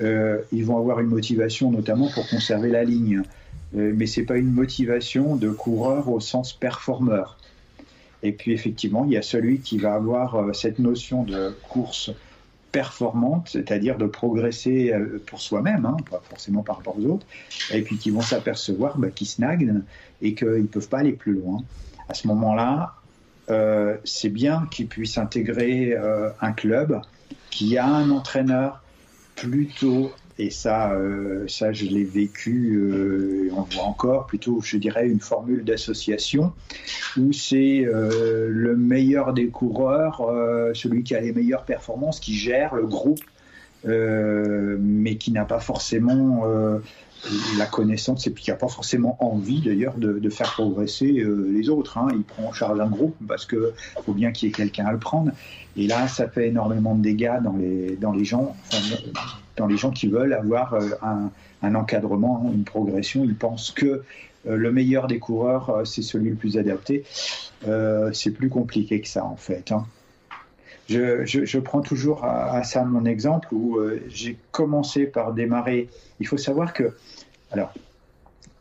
B: ils vont avoir une motivation notamment pour conserver la ligne, mais c'est pas une motivation de coureur au sens performeur. Et puis effectivement, il y a celui qui va avoir euh, cette notion de course performante, c'est-à-dire de progresser euh, pour soi-même, hein, pas forcément par rapport aux autres, et puis qui vont s'apercevoir bah, qu'ils snagnent et qu'ils ne peuvent pas aller plus loin. À ce moment-là, euh, c'est bien qu'ils puissent intégrer un club qui a un entraîneur plutôt et ça, euh, ça je l'ai vécu, euh, on voit encore, plutôt, je dirais, une formule d'association où c'est euh, le meilleur des coureurs, celui qui a les meilleures performances, qui gère le groupe, mais qui n'a pas forcément la connaissance et puis qui n'a pas forcément envie d'ailleurs de, faire progresser les autres. Hein. Il prend en charge un groupe parce qu'il faut bien qu'il y ait quelqu'un à le prendre. Et là, ça fait énormément de dégâts dans les, dans les gens dans les gens qui veulent avoir euh, un, encadrement, une progression. Ils pensent que euh, le meilleur des coureurs, euh, c'est celui le plus adapté. c'est plus compliqué que ça, en fait. Hein. Je, prends toujours à, ça mon exemple où j'ai commencé par démarrer. Il faut savoir que, alors,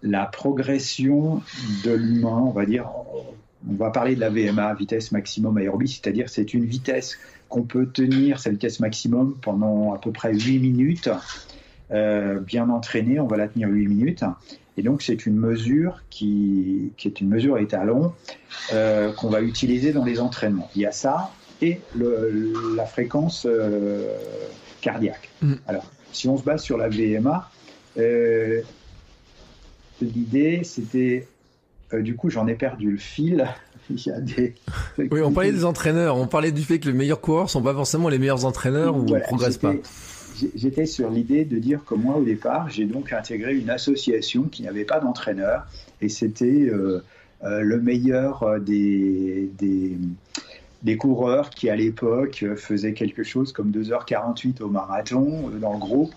B: la progression de l'humain, on va dire, on va parler de la VMA, vitesse maximum aérobie, c'est-à-dire c'est une vitesse qu'on peut tenir, cette vitesse maximum, pendant à peu près 8 minutes. Euh, bien entraîné, on va la tenir 8 minutes. Et donc c'est une mesure qui, est une mesure étalon euh, qu'on va utiliser dans les entraînements. Il y a ça et la fréquence euh, cardiaque. Mm. Alors, si on se base sur la VMA, l'idée c'était euh, du coup, j'en ai perdu le fil. Il y a des...
A: Oui, on parlait des entraîneurs. On parlait du fait que les meilleurs coureurs sont pas forcément les meilleurs entraîneurs ou ne progressent pas.
B: J'étais sur l'idée de dire que moi, au départ, j'ai donc intégré une association qui n'avait pas d'entraîneur et c'était euh, euh, le meilleur des, des, des, coureurs qui, à l'époque, faisaient quelque chose comme 2h48 au marathon dans le groupe,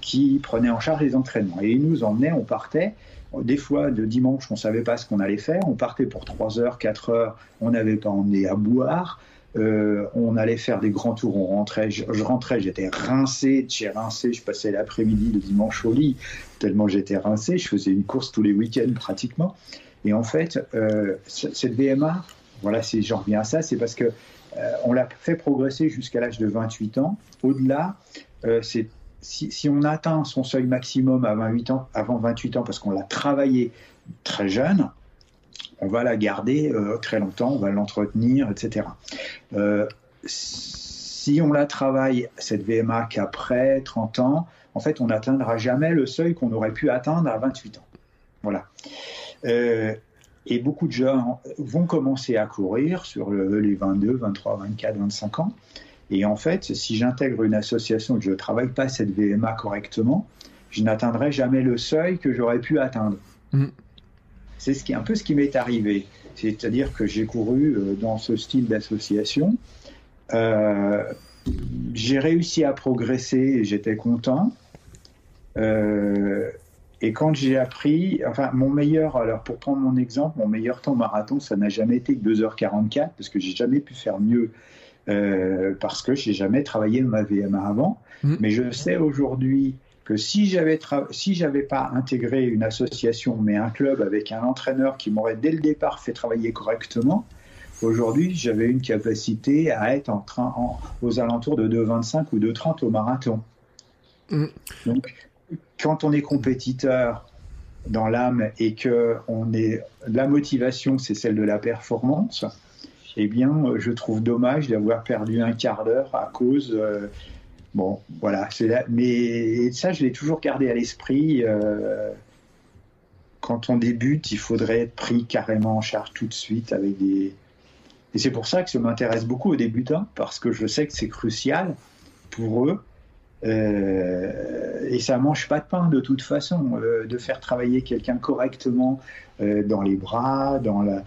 B: qui prenaient en charge les entraînements. Et ils nous emmenaient, on partait. Des fois, de dimanche, on ne savait pas ce qu'on allait faire. On partait pour 3 heures, 4 heures. On n'avait pas emmené à boire. Euh, on allait faire des grands tours. On rentrait. Je, rentrais, j'étais rincé. J'ai rincé. Je passais l'après-midi, le dimanche au lit, tellement j'étais rincé. Je faisais une course tous les week-ends pratiquement. Et en fait, euh, cette VMA, voilà, si j'en reviens à ça, c'est parce que euh, on l'a fait progresser jusqu'à l'âge de 28 ans. Au-delà, c'est si, on atteint son seuil maximum à 28 ans, avant 28 ans, parce qu'on l'a travaillé très jeune, on va la garder euh, très longtemps, on va l'entretenir, etc. Euh, si on la travaille, cette VMA, qu'après 30 ans, en fait, on n'atteindra jamais le seuil qu'on aurait pu atteindre à 28 ans. Voilà. Euh, et beaucoup de gens vont commencer à courir sur les 22, 23, 24, 25 ans. Et en fait, si j'intègre une association et que je ne travaille pas cette VMA correctement, je n'atteindrai jamais le seuil que j'aurais pu atteindre. Mm. C'est ce qui, un peu ce qui m'est arrivé. C'est-à-dire que j'ai couru euh, dans ce style d'association. Euh, j'ai réussi à progresser et j'étais content. Euh, et quand j'ai appris, enfin, mon meilleur, alors pour prendre mon exemple, mon meilleur temps marathon, ça n'a jamais été que 2h44, parce que j'ai jamais pu faire mieux, euh, parce que j'ai jamais travaillé ma VMA avant. Mmh. Mais je sais aujourd'hui que si j'avais si j'avais pas intégré une association, mais un club avec un entraîneur qui m'aurait dès le départ fait travailler correctement, aujourd'hui j'avais une capacité à être en train, aux alentours de 2,25 ou 2,30 au marathon. Mmh. Donc quand on est compétiteur dans l'âme et que on est la motivation, c'est celle de la performance, eh bien, je trouve dommage d'avoir perdu un quart d'heure à cause. Euh, bon, voilà, mais ça, je l'ai toujours gardé à l'esprit. Euh, quand on débute, il faudrait être pris carrément en charge tout de suite avec des. Et c'est pour ça que ça m'intéresse beaucoup aux débutants, parce que je sais que c'est crucial pour eux euh, et ça mange pas de pain de toute façon, euh, de faire travailler quelqu'un correctement euh, dans les bras, dans, la,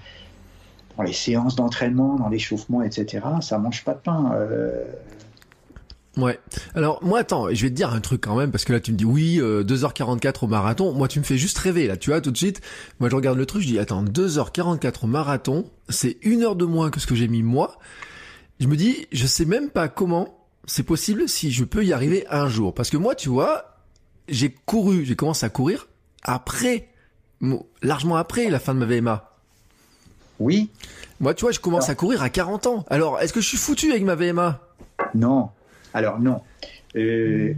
B: dans les séances d'entraînement, dans l'échauffement, etc. Ça mange pas de pain.
A: Ouais. Alors moi attends, je vais te dire un truc quand même parce que là tu me dis oui 2h44 au marathon. Moi tu me fais juste rêver là, tu vois tout de suite. Moi je regarde le truc, je dis attends 2h44 au marathon, c'est une heure de moins que ce que j'ai mis moi. Je me dis je sais même pas comment c'est possible si je peux y arriver un jour. Parce que moi, tu vois, j'ai couru, j'ai commencé à courir après, largement après la fin de ma VMA.
B: Oui.
A: Moi, tu vois, je commence à courir à 40 ans. Alors, est-ce que je suis foutu avec ma VMA
B: Non. Alors, non. Euh,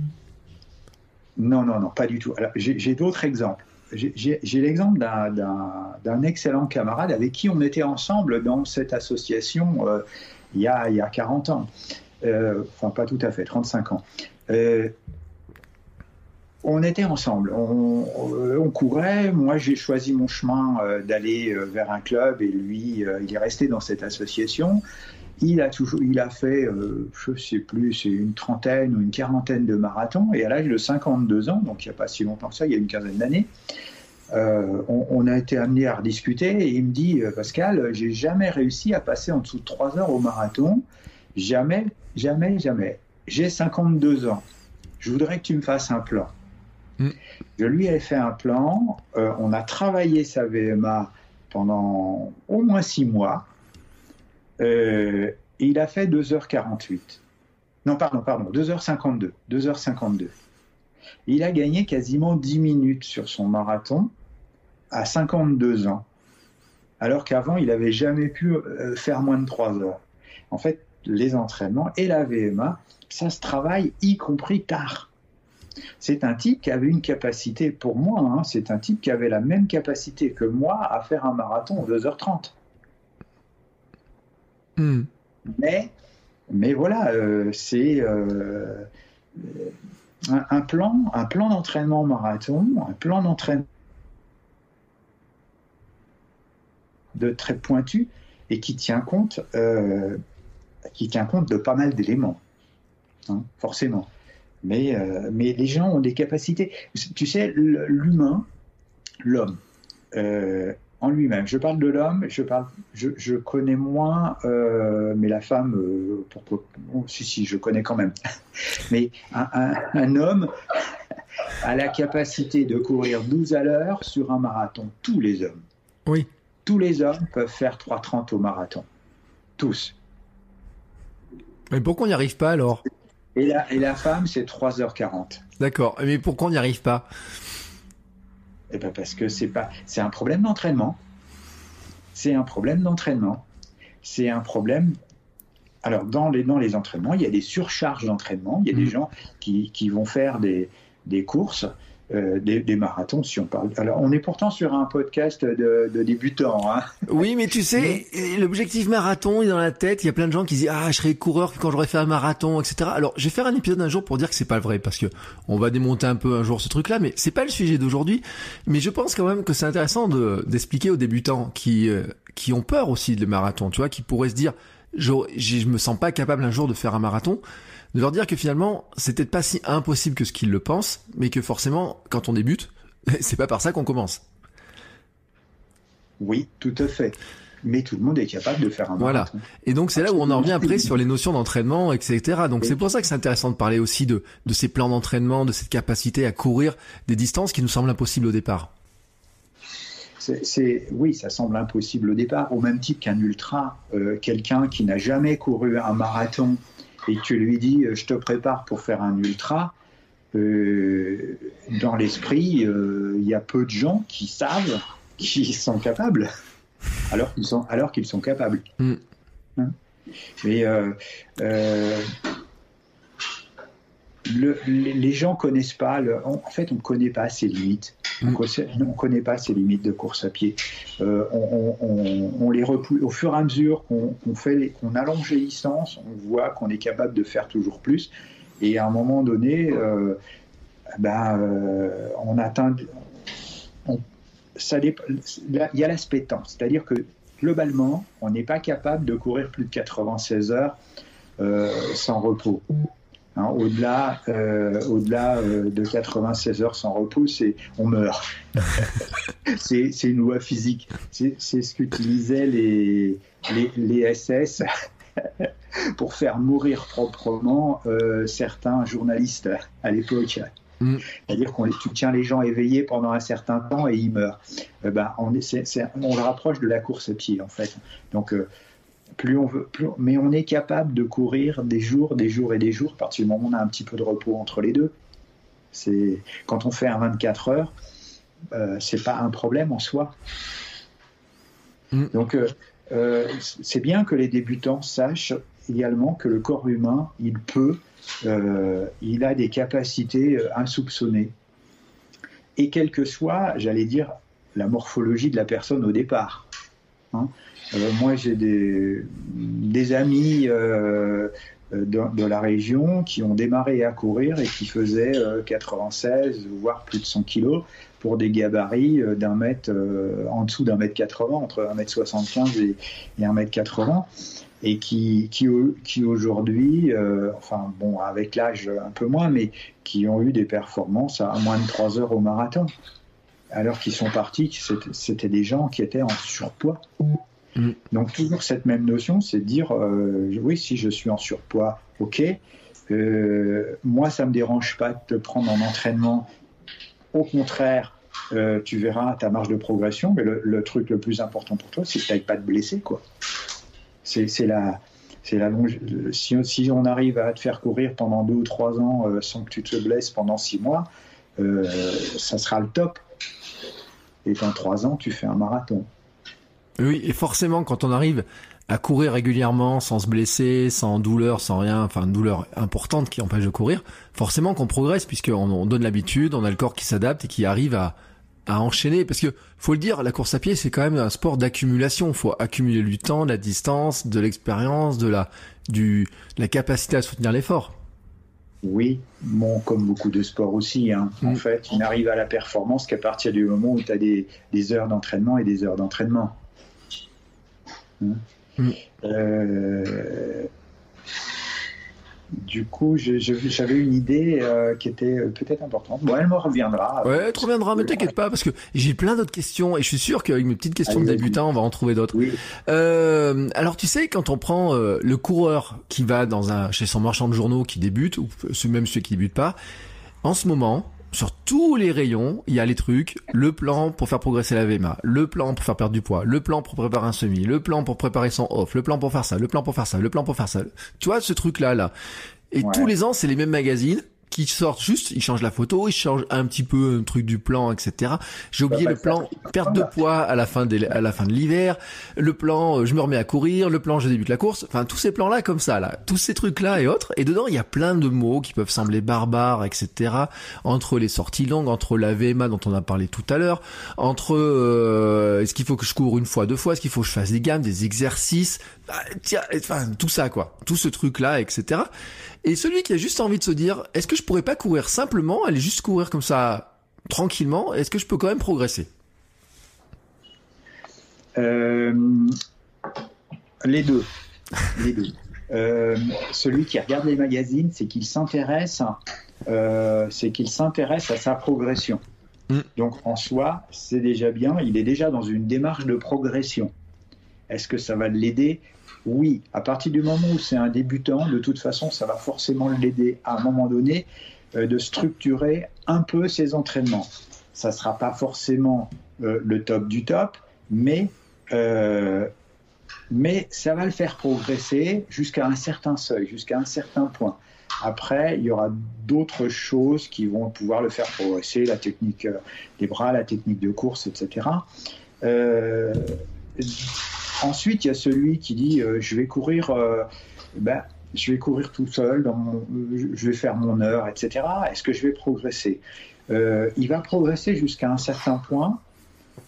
B: non, non, non, pas du tout. Alors, j'ai d'autres exemples. J'ai l'exemple d'un excellent camarade avec qui on était ensemble dans cette association euh, il, y a, il y a 40 ans. Euh, enfin pas tout à fait, 35 ans. Euh, on était ensemble, on, courait. Moi, j'ai choisi mon chemin euh, d'aller vers un club et lui, il est resté dans cette association. Il a toujours, il a fait, je ne sais plus, une trentaine ou une quarantaine de marathons. Et à l'âge de 52 ans, donc il n'y a pas si longtemps que ça, il y a une quinzaine d'années, on, on, a été amené à rediscuter et il me dit, Pascal, j'ai jamais réussi à passer en dessous de 3 heures au marathon. Jamais, jamais, jamais. J'ai 52 ans. Je voudrais que tu me fasses un plan. Mm. Je lui ai fait un plan. Euh, on a travaillé sa VMA pendant au moins 6 mois. Euh, il a fait 2h48. Non, pardon, pardon, 2h52. 2h52. Il a gagné quasiment 10 minutes sur son marathon à 52 ans, alors qu'avant, il n'avait jamais pu euh, faire moins de 3 heures. En fait, les entraînements et la VMA, ça se travaille y compris tard. C'est un type qui avait une capacité, pour moi, hein, c'est un type qui avait la même capacité que moi à faire un marathon en 2h30. Hmm. Mais, mais voilà, euh, c'est euh, un, plan, un plan d'entraînement marathon, un plan d'entraînement de très pointu et qui tient compte euh, qui tient compte de pas mal d'éléments, hein, forcément. Mais, euh, mais les gens ont des capacités. Tu sais, l'humain, l'homme, euh, en lui-même. Je parle de l'homme, je parle, je, connais moins, euh, mais la femme, pourquoi Si, si, je connais quand même. mais un, homme a la capacité de courir 12 à l'heure sur un marathon. Tous les hommes.
A: Oui.
B: Tous les hommes peuvent faire 3,30 au marathon. Tous.
A: Mais pourquoi on n'y arrive pas alors?
B: Et la, et la femme, c'est 3h40.
A: D'accord. Mais pourquoi on n'y arrive pas?
B: Eh ben parce que c'est pas, c'est un problème d'entraînement. C'est un problème d'entraînement. C'est un problème. Alors dans les dans les entraînements, il y a des surcharges d'entraînement. Il y a des mmh. gens qui, qui vont faire des, des courses euh, des, marathons, si on parle. Alors, on est pourtant sur un podcast de, débutants. Hein.
A: Oui, mais tu sais, l'objectif marathon est dans la tête. Il y a plein de gens qui disent ah, je serai coureur quand j'aurai fait un marathon, etc. Alors, je vais faire un épisode un jour pour dire que c'est pas vrai, parce que on va démonter un peu un jour ce truc-là, mais c'est pas le sujet d'aujourd'hui. Mais je pense quand même que c'est intéressant d'expliquer aux débutants qui euh, qui ont peur aussi de marathon, tu vois, qui pourraient se dire je, je me sens pas capable un jour de faire un marathon, de leur dire que finalement, c'est peut-être pas si impossible que ce qu'ils le pensent, mais que forcément, quand on débute, c'est pas par ça qu'on commence.
B: Oui, tout à fait. Mais tout le monde est capable de faire un
A: marathon. Voilà. Et donc c'est là où on en revient après sur les notions d'entraînement, etc. Donc c'est pour ça que c'est intéressant de parler aussi de, de ces plans d'entraînement, de cette capacité à courir des distances qui nous semblent impossibles au départ.
B: C'est, oui, ça semble impossible au départ, au même titre qu'un ultra. Euh, quelqu'un qui n'a jamais couru un marathon et tu lui dis euh, je te prépare pour faire un ultra, euh, dans l'esprit, il y a peu de gens qui savent qu'ils sont capables, alors qu'ils sont, alors qu'ils sont capables. Mm. Hein Mais les gens connaissent pas, en fait, on ne connaît pas ses limites. On ne mm. connaît pas ses limites de course à pied. Euh, on, les repousse au fur et à mesure qu'on fait, qu'on allonge les distances, on voit qu'on est capable de faire toujours plus. Et à un moment donné, euh, ben, euh, on atteint. ça, il y a l'aspect temps, c'est-à-dire que globalement, on n'est pas capable de courir plus de 96 heures sans repos. Hein, au-delà, euh, au-delà euh, de 96 heures sans repos, c'est on meurt. c'est, une loi physique. C'est, ce qu'utilisaient les, les, SS pour faire mourir proprement euh, certains journalistes à l'époque. Mm. C'est-à-dire qu'on tu tiens les gens éveillés pendant un certain temps et ils meurent. ben, on, est, on le rapproche de la course à pied en fait. Donc plus on veut, plus, mais on est capable de courir des jours, des jours et des jours, à partir du moment où on a un petit peu de repos entre les deux. C'est quand on fait un 24 heures, euh, c'est pas un problème en soi. Mm. Donc euh, euh, c'est bien que les débutants sachent également que le corps humain, il peut, euh, il a des capacités insoupçonnées. Et quelle que soit, j'allais dire, la morphologie de la personne au départ. Hein. Euh, moi, j'ai des, amis euh, de, la région qui ont démarré à courir et qui faisaient 96 euh, voire plus de 100 kilos pour des gabarits d'un mètre en dessous d'un mètre 80 entre un mètre 75 et, un mètre 80 et qui, qui, qui aujourd'hui, enfin bon, avec l'âge un peu moins, mais qui ont eu des performances à moins de 3 heures au marathon. Alors qu'ils sont partis, c'était des gens qui étaient en surpoids. Mm. Donc toujours cette même notion, c'est de dire, euh, oui, si je suis en surpoids, ok, euh, moi ça me dérange pas de te prendre en entraînement. Au contraire, euh, tu verras ta marge de progression, mais le, truc le plus important pour toi, c'est que tu n'ailles pas te blesser, quoi. C'est la, c'est la si, si, on arrive à te faire courir pendant deux ou trois ans sans que tu te blesses pendant six mois, ça sera le top. Et dans trois ans, tu fais un marathon.
A: Oui, et forcément, quand on arrive à courir régulièrement, sans se blesser, sans douleur, sans rien, enfin une douleur importante qui empêche de courir, forcément qu'on progresse puisqu'on on donne l'habitude, on a le corps qui s'adapte et qui arrive à, enchaîner. Parce que faut le dire, la course à pied c'est quand même un sport d'accumulation. Faut accumuler du temps, de la distance, de l'expérience, de du la capacité à soutenir l'effort.
B: Oui, bon, comme beaucoup de sports aussi. Hein. En mm. fait, on n'arrive à la performance qu'à partir du moment où tu as des, des heures d'entraînement et des heures d'entraînement. Mm. Euh, du coup, j'avais une idée euh, qui était euh, peut-être importante. Bon, elle me reviendra.
A: Ouais, elle te reviendra, mais t'inquiète pas, parce que j'ai plein d'autres questions et je suis sûr qu'avec mes petites questions de débutant, on va en trouver d'autres. Oui. alors, tu sais, quand on prend le coureur qui va dans un chez son marchand de journaux qui débute, ou même ceux qui débutent pas, en ce moment, sur tous les rayons, il y a les trucs, le plan pour faire progresser la VMA, le plan pour faire perdre du poids, le plan pour préparer un semi, le plan pour préparer son off, le plan pour faire ça, le plan pour faire ça, le plan pour faire ça. Tu vois, ce truc-là, là. Et tous les ans, c'est les mêmes magazines qui sortent juste, ils changent la photo, ils changent un petit peu un truc du plan, etc. J'ai oublié le plan perte de poids à la fin de, à la fin de l'hiver, le plan euh, je me remets à courir, le plan je débute la course, enfin tous ces plans là comme ça là, tous ces trucs là et autres. Et dedans il y a plein de mots qui peuvent sembler barbares, etc. Entre les sorties longues, entre la VMA dont on a parlé tout à l'heure, entre euh, est-ce qu'il faut que je cours une fois, deux fois, est-ce qu'il faut que je fasse des gammes, des exercices, bah, tiens, enfin tout ça quoi, tout ce truc là, etc. Et celui qui a juste envie de se dire, est-ce que je pourrais pas courir simplement, aller juste courir comme ça tranquillement, est-ce que je peux quand même progresser?
B: Euh, Les deux. Les deux. Euh, celui qui regarde les magazines, c'est qu'il s'intéresse, euh, c'est qu'il s'intéresse à sa progression. Mm. Donc en soi, c'est déjà bien. Il est déjà dans une démarche de progression. Est-ce que ça va l'aider? Oui. À partir du moment où c'est un débutant, de toute façon, ça va forcément l'aider à un moment donné euh, de structurer un peu ses entraînements. Ça ne sera pas forcément le top du top, mais mais ça va le faire progresser jusqu'à un certain seuil, jusqu'à un certain point. Après, il y aura d'autres choses qui vont pouvoir le faire progresser, la technique euh, des bras, la technique de course, etc. Euh, ensuite, il y a celui qui dit euh, je vais courir, ben, je vais courir tout seul, dans je vais faire mon heure, etc. Est-ce que je vais progresser? Il va progresser jusqu'à un certain point,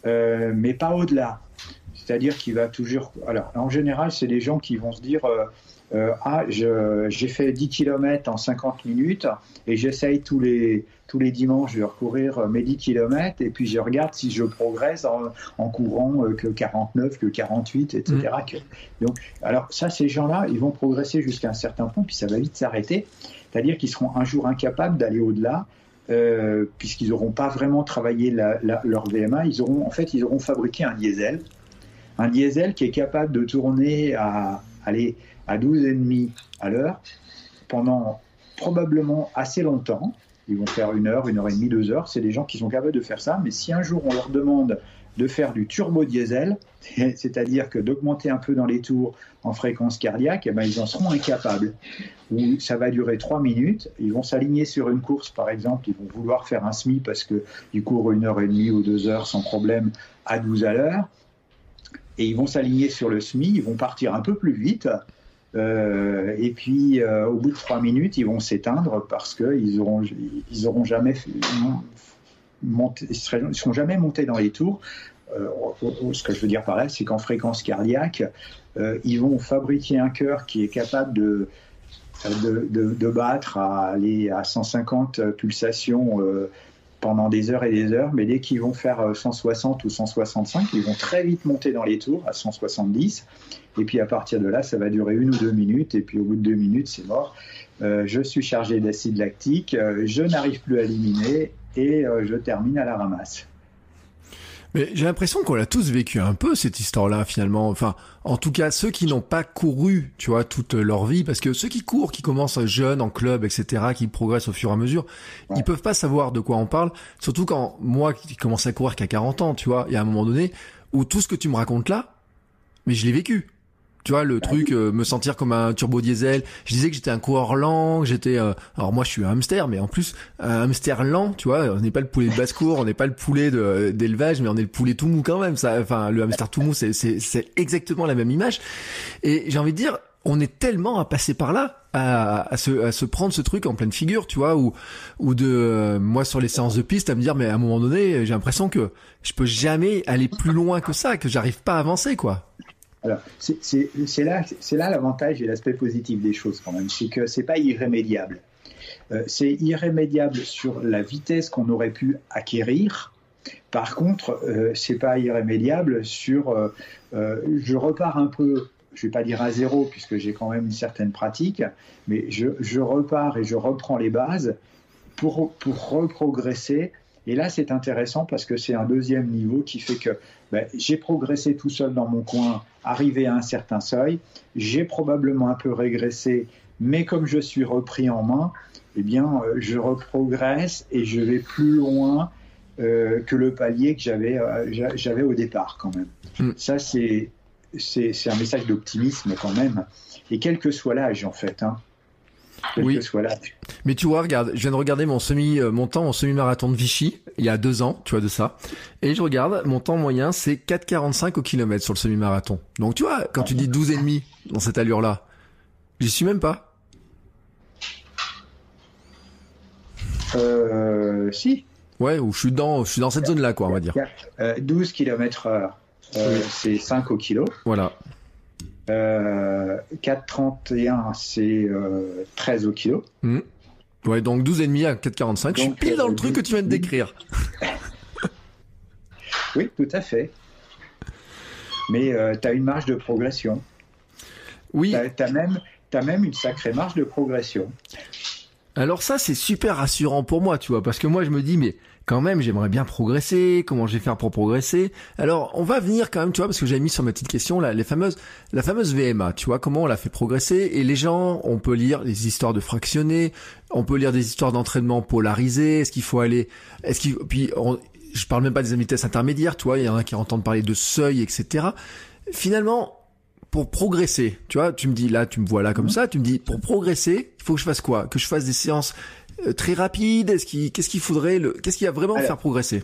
B: mais pas au-delà. C'est-à-dire qu'il va toujours. Alors, en général, c'est des gens qui vont se dire euh, euh, Ah, j'ai fait 10 km en 50 minutes et j'essaye tous les, tous les dimanches de recourir mes 10 km et puis je regarde si je progresse en, courant euh, que 49, que 48, etc. Mm. Donc, alors, ça, ces gens-là, ils vont progresser jusqu'à un certain point, puis ça va vite s'arrêter. C'est-à-dire qu'ils seront un jour incapables d'aller au-delà. puisqu'ils n'auront pas vraiment travaillé leur VMA, ils auront en fait ils auront fabriqué un diesel un diesel qui est capable de tourner à, aller à 12,5 à l'heure pendant probablement assez longtemps. Ils vont faire une heure, une heure et demie, deux heures. C'est des gens qui sont capables de faire ça. Mais si un jour on leur demande de faire du turbo diesel, c'est-à-dire que d'augmenter un peu dans les tours en fréquence cardiaque, eh ben, ils en seront incapables. Ou ça va durer trois minutes. Ils vont s'aligner sur une course, par exemple. Ils vont vouloir faire un SMI parce qu'ils courent une heure et demie ou deux heures sans problème à 12 à l'heure et ils vont s'aligner sur le SMI, ils vont partir un peu plus vite. Euh, et puis, euh, au bout de trois minutes, ils vont s'éteindre parce qu'ils auront, ils auront jamais monté, ils seront jamais montés dans les tours. Euh, ce que je veux dire par là, c'est qu'en fréquence cardiaque, ils vont fabriquer un cœur qui est capable de, battre à 150 pulsations pendant des heures et des heures, mais dès qu'ils vont faire 160 euh, ou 165, ils vont très vite monter dans les tours à 170, et puis à partir de là, ça va durer une ou deux minutes, et puis au bout de deux minutes, c'est mort. Euh, je suis chargé d'acide lactique, euh, je n'arrive plus à éliminer, et je termine à la ramasse.
A: Mais j'ai l'impression qu'on l'a tous vécu un peu cette histoire-là finalement. Enfin, en tout cas ceux qui n'ont pas couru, tu vois, toute leur vie, parce que ceux qui courent, qui commencent jeunes en club, etc., qui progressent au fur et à mesure, ils peuvent pas savoir de quoi on parle. Surtout quand moi qui commence à courir qu'à 40 ans, tu vois, il y a un moment donné où tout ce que tu me racontes là, mais je l'ai vécu. Tu vois, le bah truc, euh, me sentir comme un turbo diesel. Je disais que j'étais un coureur lent, que j'étais... Euh, alors moi, je suis un hamster, mais en plus, un hamster lent, tu vois, on n'est pas le poulet de basse-cour, on n'est pas le poulet d'élevage, mais on est le poulet tout mou quand même. Ça, enfin, le hamster tout mou, c'est exactement la même image. Et j'ai envie de dire, on est tellement à passer par là, à, à, se, à se prendre ce truc en pleine figure, tu vois, ou ou de euh, moi sur les séances de piste à me dire mais à un moment donné j'ai l'impression que je peux jamais aller plus loin que ça, que j'arrive pas à avancer quoi.
B: Alors, c'est là, l'avantage et l'aspect positif des choses quand même, c'est que c'est pas irrémédiable. Euh, c'est irrémédiable sur la vitesse qu'on aurait pu acquérir. Par contre, euh, c'est pas irrémédiable sur. Euh, euh, je repars un peu. Je vais pas dire à zéro puisque j'ai quand même une certaine pratique, mais je, je repars et je reprends les bases pour, pour reprogresser et là, c'est intéressant parce que c'est un deuxième niveau qui fait que ben, j'ai progressé tout seul dans mon coin, arrivé à un certain seuil, j'ai probablement un peu régressé, mais comme je suis repris en main, eh bien, euh, je reprogresse et je vais plus loin euh, que le palier que j'avais euh, j'avais au départ quand même. Hmm. Ça, c'est c'est un message d'optimisme quand même. Et quel que soit l'âge, en fait. Hein
A: oui. Mais tu vois, regarde, je viens de regarder mon semi, euh, mon temps en semi-marathon de Vichy, il y a deux ans, tu vois, de ça. Et je regarde, mon temps moyen, c'est 4,45 au kilomètre sur le semi-marathon. Donc tu vois, quand tu dis 12 et demi dans cette allure-là, j'y suis même pas.
B: Euh, si.
A: Ouais, ou je suis dans, je suis dans cette zone-là, quoi, on va dire.
B: 12 km heure, euh, c'est 5 au kilo.
A: Voilà.
B: 4,31 euh, c'est 13 euh, au kilo.
A: Mmh. Ouais, donc 12,5 à 4,45. Je suis pile dans le truc que tu viens de décrire.
B: oui, tout à fait. Mais euh, tu as une marge de progression. Oui. Tu as, même, as même une sacrée marge de progression.
A: Alors ça, c'est super rassurant pour moi, tu vois, parce que moi, je me dis, mais quand même, j'aimerais bien progresser. Comment je vais faire pour progresser Alors, on va venir quand même, tu vois, parce que j'ai mis sur ma petite question là, les fameuses, la fameuse VMA, tu vois, comment on la fait progresser Et les gens, on peut lire des histoires de fractionnés, on peut lire des histoires d'entraînement polarisé. Est-ce qu'il faut aller Est-ce qu'il puis je parle même pas des vitesses intermédiaires, tu vois, il y en a qui entendent parler de seuil, etc. Finalement, pour progresser, tu vois, tu me dis là, tu me vois là comme mhm. ça, tu me dis pour progresser, il faut que je fasse quoi? Que je fasse des séances très rapides Est-ce qu'est-ce qu'il faudrait le, qu'est-ce qui va vraiment faire progresser?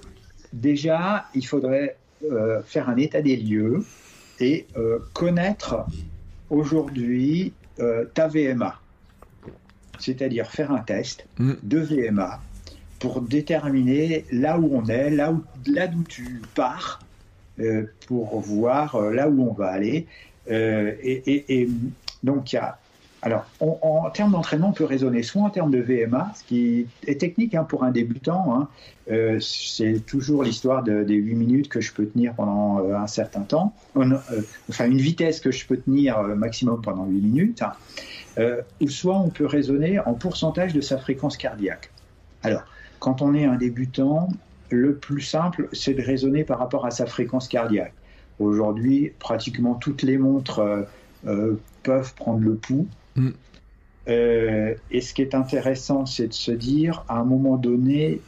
B: Déjà, il faudrait euh, faire un état des lieux et euh, connaître aujourd'hui ta VMA, c'est-à-dire faire un test mm. de VMA pour déterminer là où on est, là où là d'où tu pars, pour voir là où on va aller. Euh, et, donc, il y a alors, en termes d'entraînement, on peut raisonner soit en termes de VMA, ce qui est technique hein, pour un débutant. Hein. Euh, c'est toujours l'histoire de, des 8 minutes que je peux tenir pendant euh, un certain temps. enfin, une vitesse que je peux tenir maximum pendant 8 minutes. Hein. ou soit on peut raisonner en pourcentage de sa fréquence cardiaque. Alors, quand on est un débutant, le plus simple, c'est de raisonner par rapport à sa fréquence cardiaque. Aujourd'hui, pratiquement toutes les montres euh, euh, peuvent prendre le pouls. Mm. Euh, et ce qui est intéressant, c'est de se dire, à un moment donné,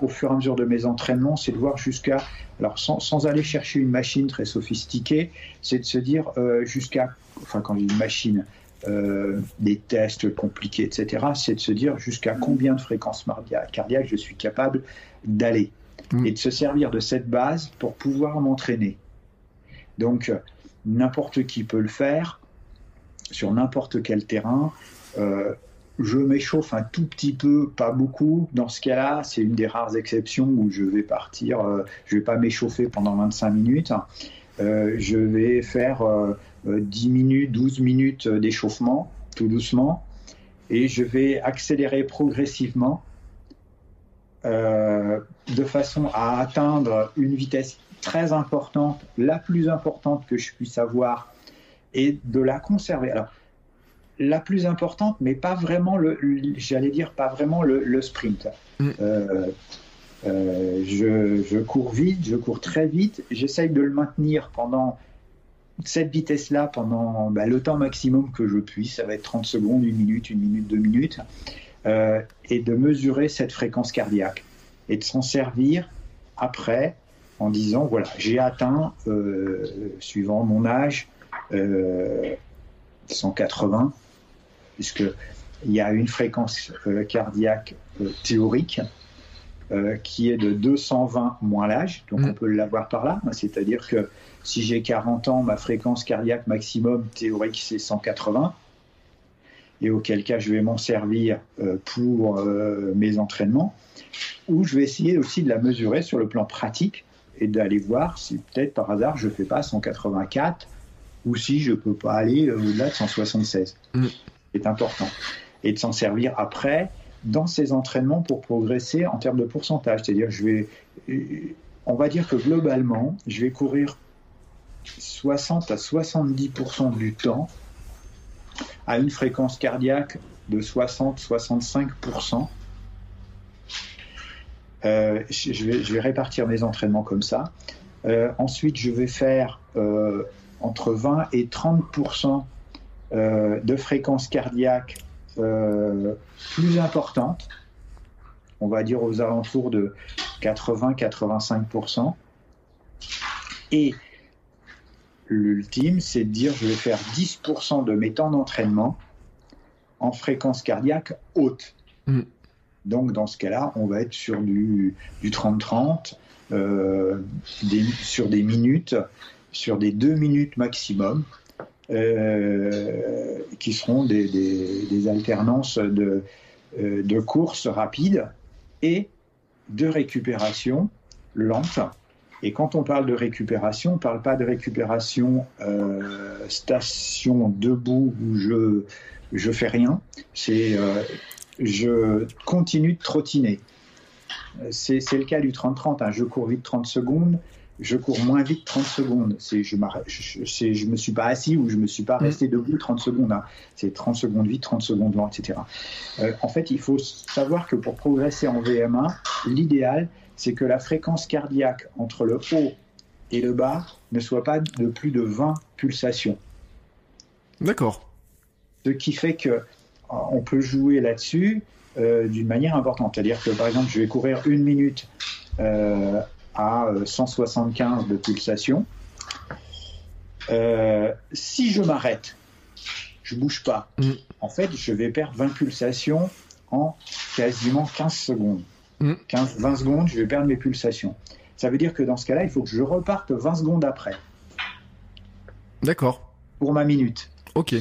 B: au fur et à mesure de mes entraînements, c'est de voir jusqu'à, alors sans, aller chercher une machine très sophistiquée, c'est de se dire jusqu'à, enfin quand j'ai une machine, des tests compliqués, etc., c'est de se dire jusqu'à combien de fréquences cardiaques je suis capable d'aller. Mm. Et de se servir de cette base pour pouvoir m'entraîner. Donc, n'importe qui peut le faire sur n'importe quel terrain. Euh, je m'échauffe un tout petit peu, pas beaucoup. Dans ce cas-là, c'est une des rares exceptions où je vais partir, euh, je vais pas m'échauffer pendant 25 minutes. Euh, je vais faire 10 minutes, 12 minutes d'échauffement, tout doucement, et je vais accélérer progressivement de façon à atteindre une vitesse très importante, la plus importante que je puisse avoir, et de la conserver. Alors, la plus importante, mais pas vraiment le, j'allais dire pas vraiment le, sprint. Mm. Euh, euh, je, cours vite, je cours très vite, j'essaye de le maintenir pendant cette vitesse-là pendant bah, le temps maximum que je puisse, ça va être 30 secondes, une minute, une minute, deux minutes, euh, et de mesurer cette fréquence cardiaque et de s'en servir après en disant voilà, j'ai atteint, suivant mon âge, 180, euh, puisque il y a une fréquence euh, cardiaque théorique qui est de 220 moins l'âge, donc mm. on peut l'avoir par là, c'est-à-dire que si j'ai 40 ans, ma fréquence cardiaque maximum théorique c'est 180, et auquel cas je vais m'en servir pour mes entraînements, ou je vais essayer aussi de la mesurer sur le plan pratique et d'aller voir si peut-être par hasard je ne fais pas 184 ou si je ne peux pas aller au-delà de 176. Mm. C'est important. Et de s'en servir après dans ces entraînements pour progresser en termes de pourcentage. C'est-à-dire, je vais, on va dire que globalement, je vais courir 60 à 70% du temps à une fréquence cardiaque de 60-65%. Euh, je, vais, répartir mes entraînements comme ça. Euh, ensuite, je vais faire euh, entre 20 et 30% de fréquence cardiaque plus importante. On va dire aux alentours de 80-85% Et l'ultime, c'est de dire je vais faire 10% de mes temps d'entraînement en fréquence cardiaque haute. Mm. Donc dans ce cas-là, on va être sur du 30-30, euh, sur des minutes, sur des deux minutes maximum, euh, qui seront des, alternances de, euh, de courses rapides et de récupération lente. Et quand on parle de récupération, on ne parle pas de récupération station debout où je je fais rien. C'est je continue de trottiner. C'est le cas du 30-30. Hein. Je cours vite 30 secondes, je cours moins vite 30 secondes. C'est je, je me suis pas assis ou je me suis pas mm. resté debout 30 secondes. Hein. C'est 30 secondes vite, 30 secondes lent, etc. Euh, en fait, il faut savoir que pour progresser en VM1, l'idéal, c'est que la fréquence cardiaque entre le haut et le bas ne soit pas de plus de 20 pulsations.
A: D'accord.
B: Ce qui fait que euh, on peut jouer là-dessus euh, d'une manière importante. C'est-à-dire que par exemple, je vais courir une minute à 175 de pulsation. Euh, si je m'arrête, je bouge pas, mm. en fait, je vais perdre 20 pulsations en quasiment 15 secondes. 15, mm. 20 secondes, je vais perdre mes pulsations. Ça veut dire que dans ce cas-là, il faut que je reparte 20 secondes après.
A: D'accord.
B: Pour ma minute.
A: Ok.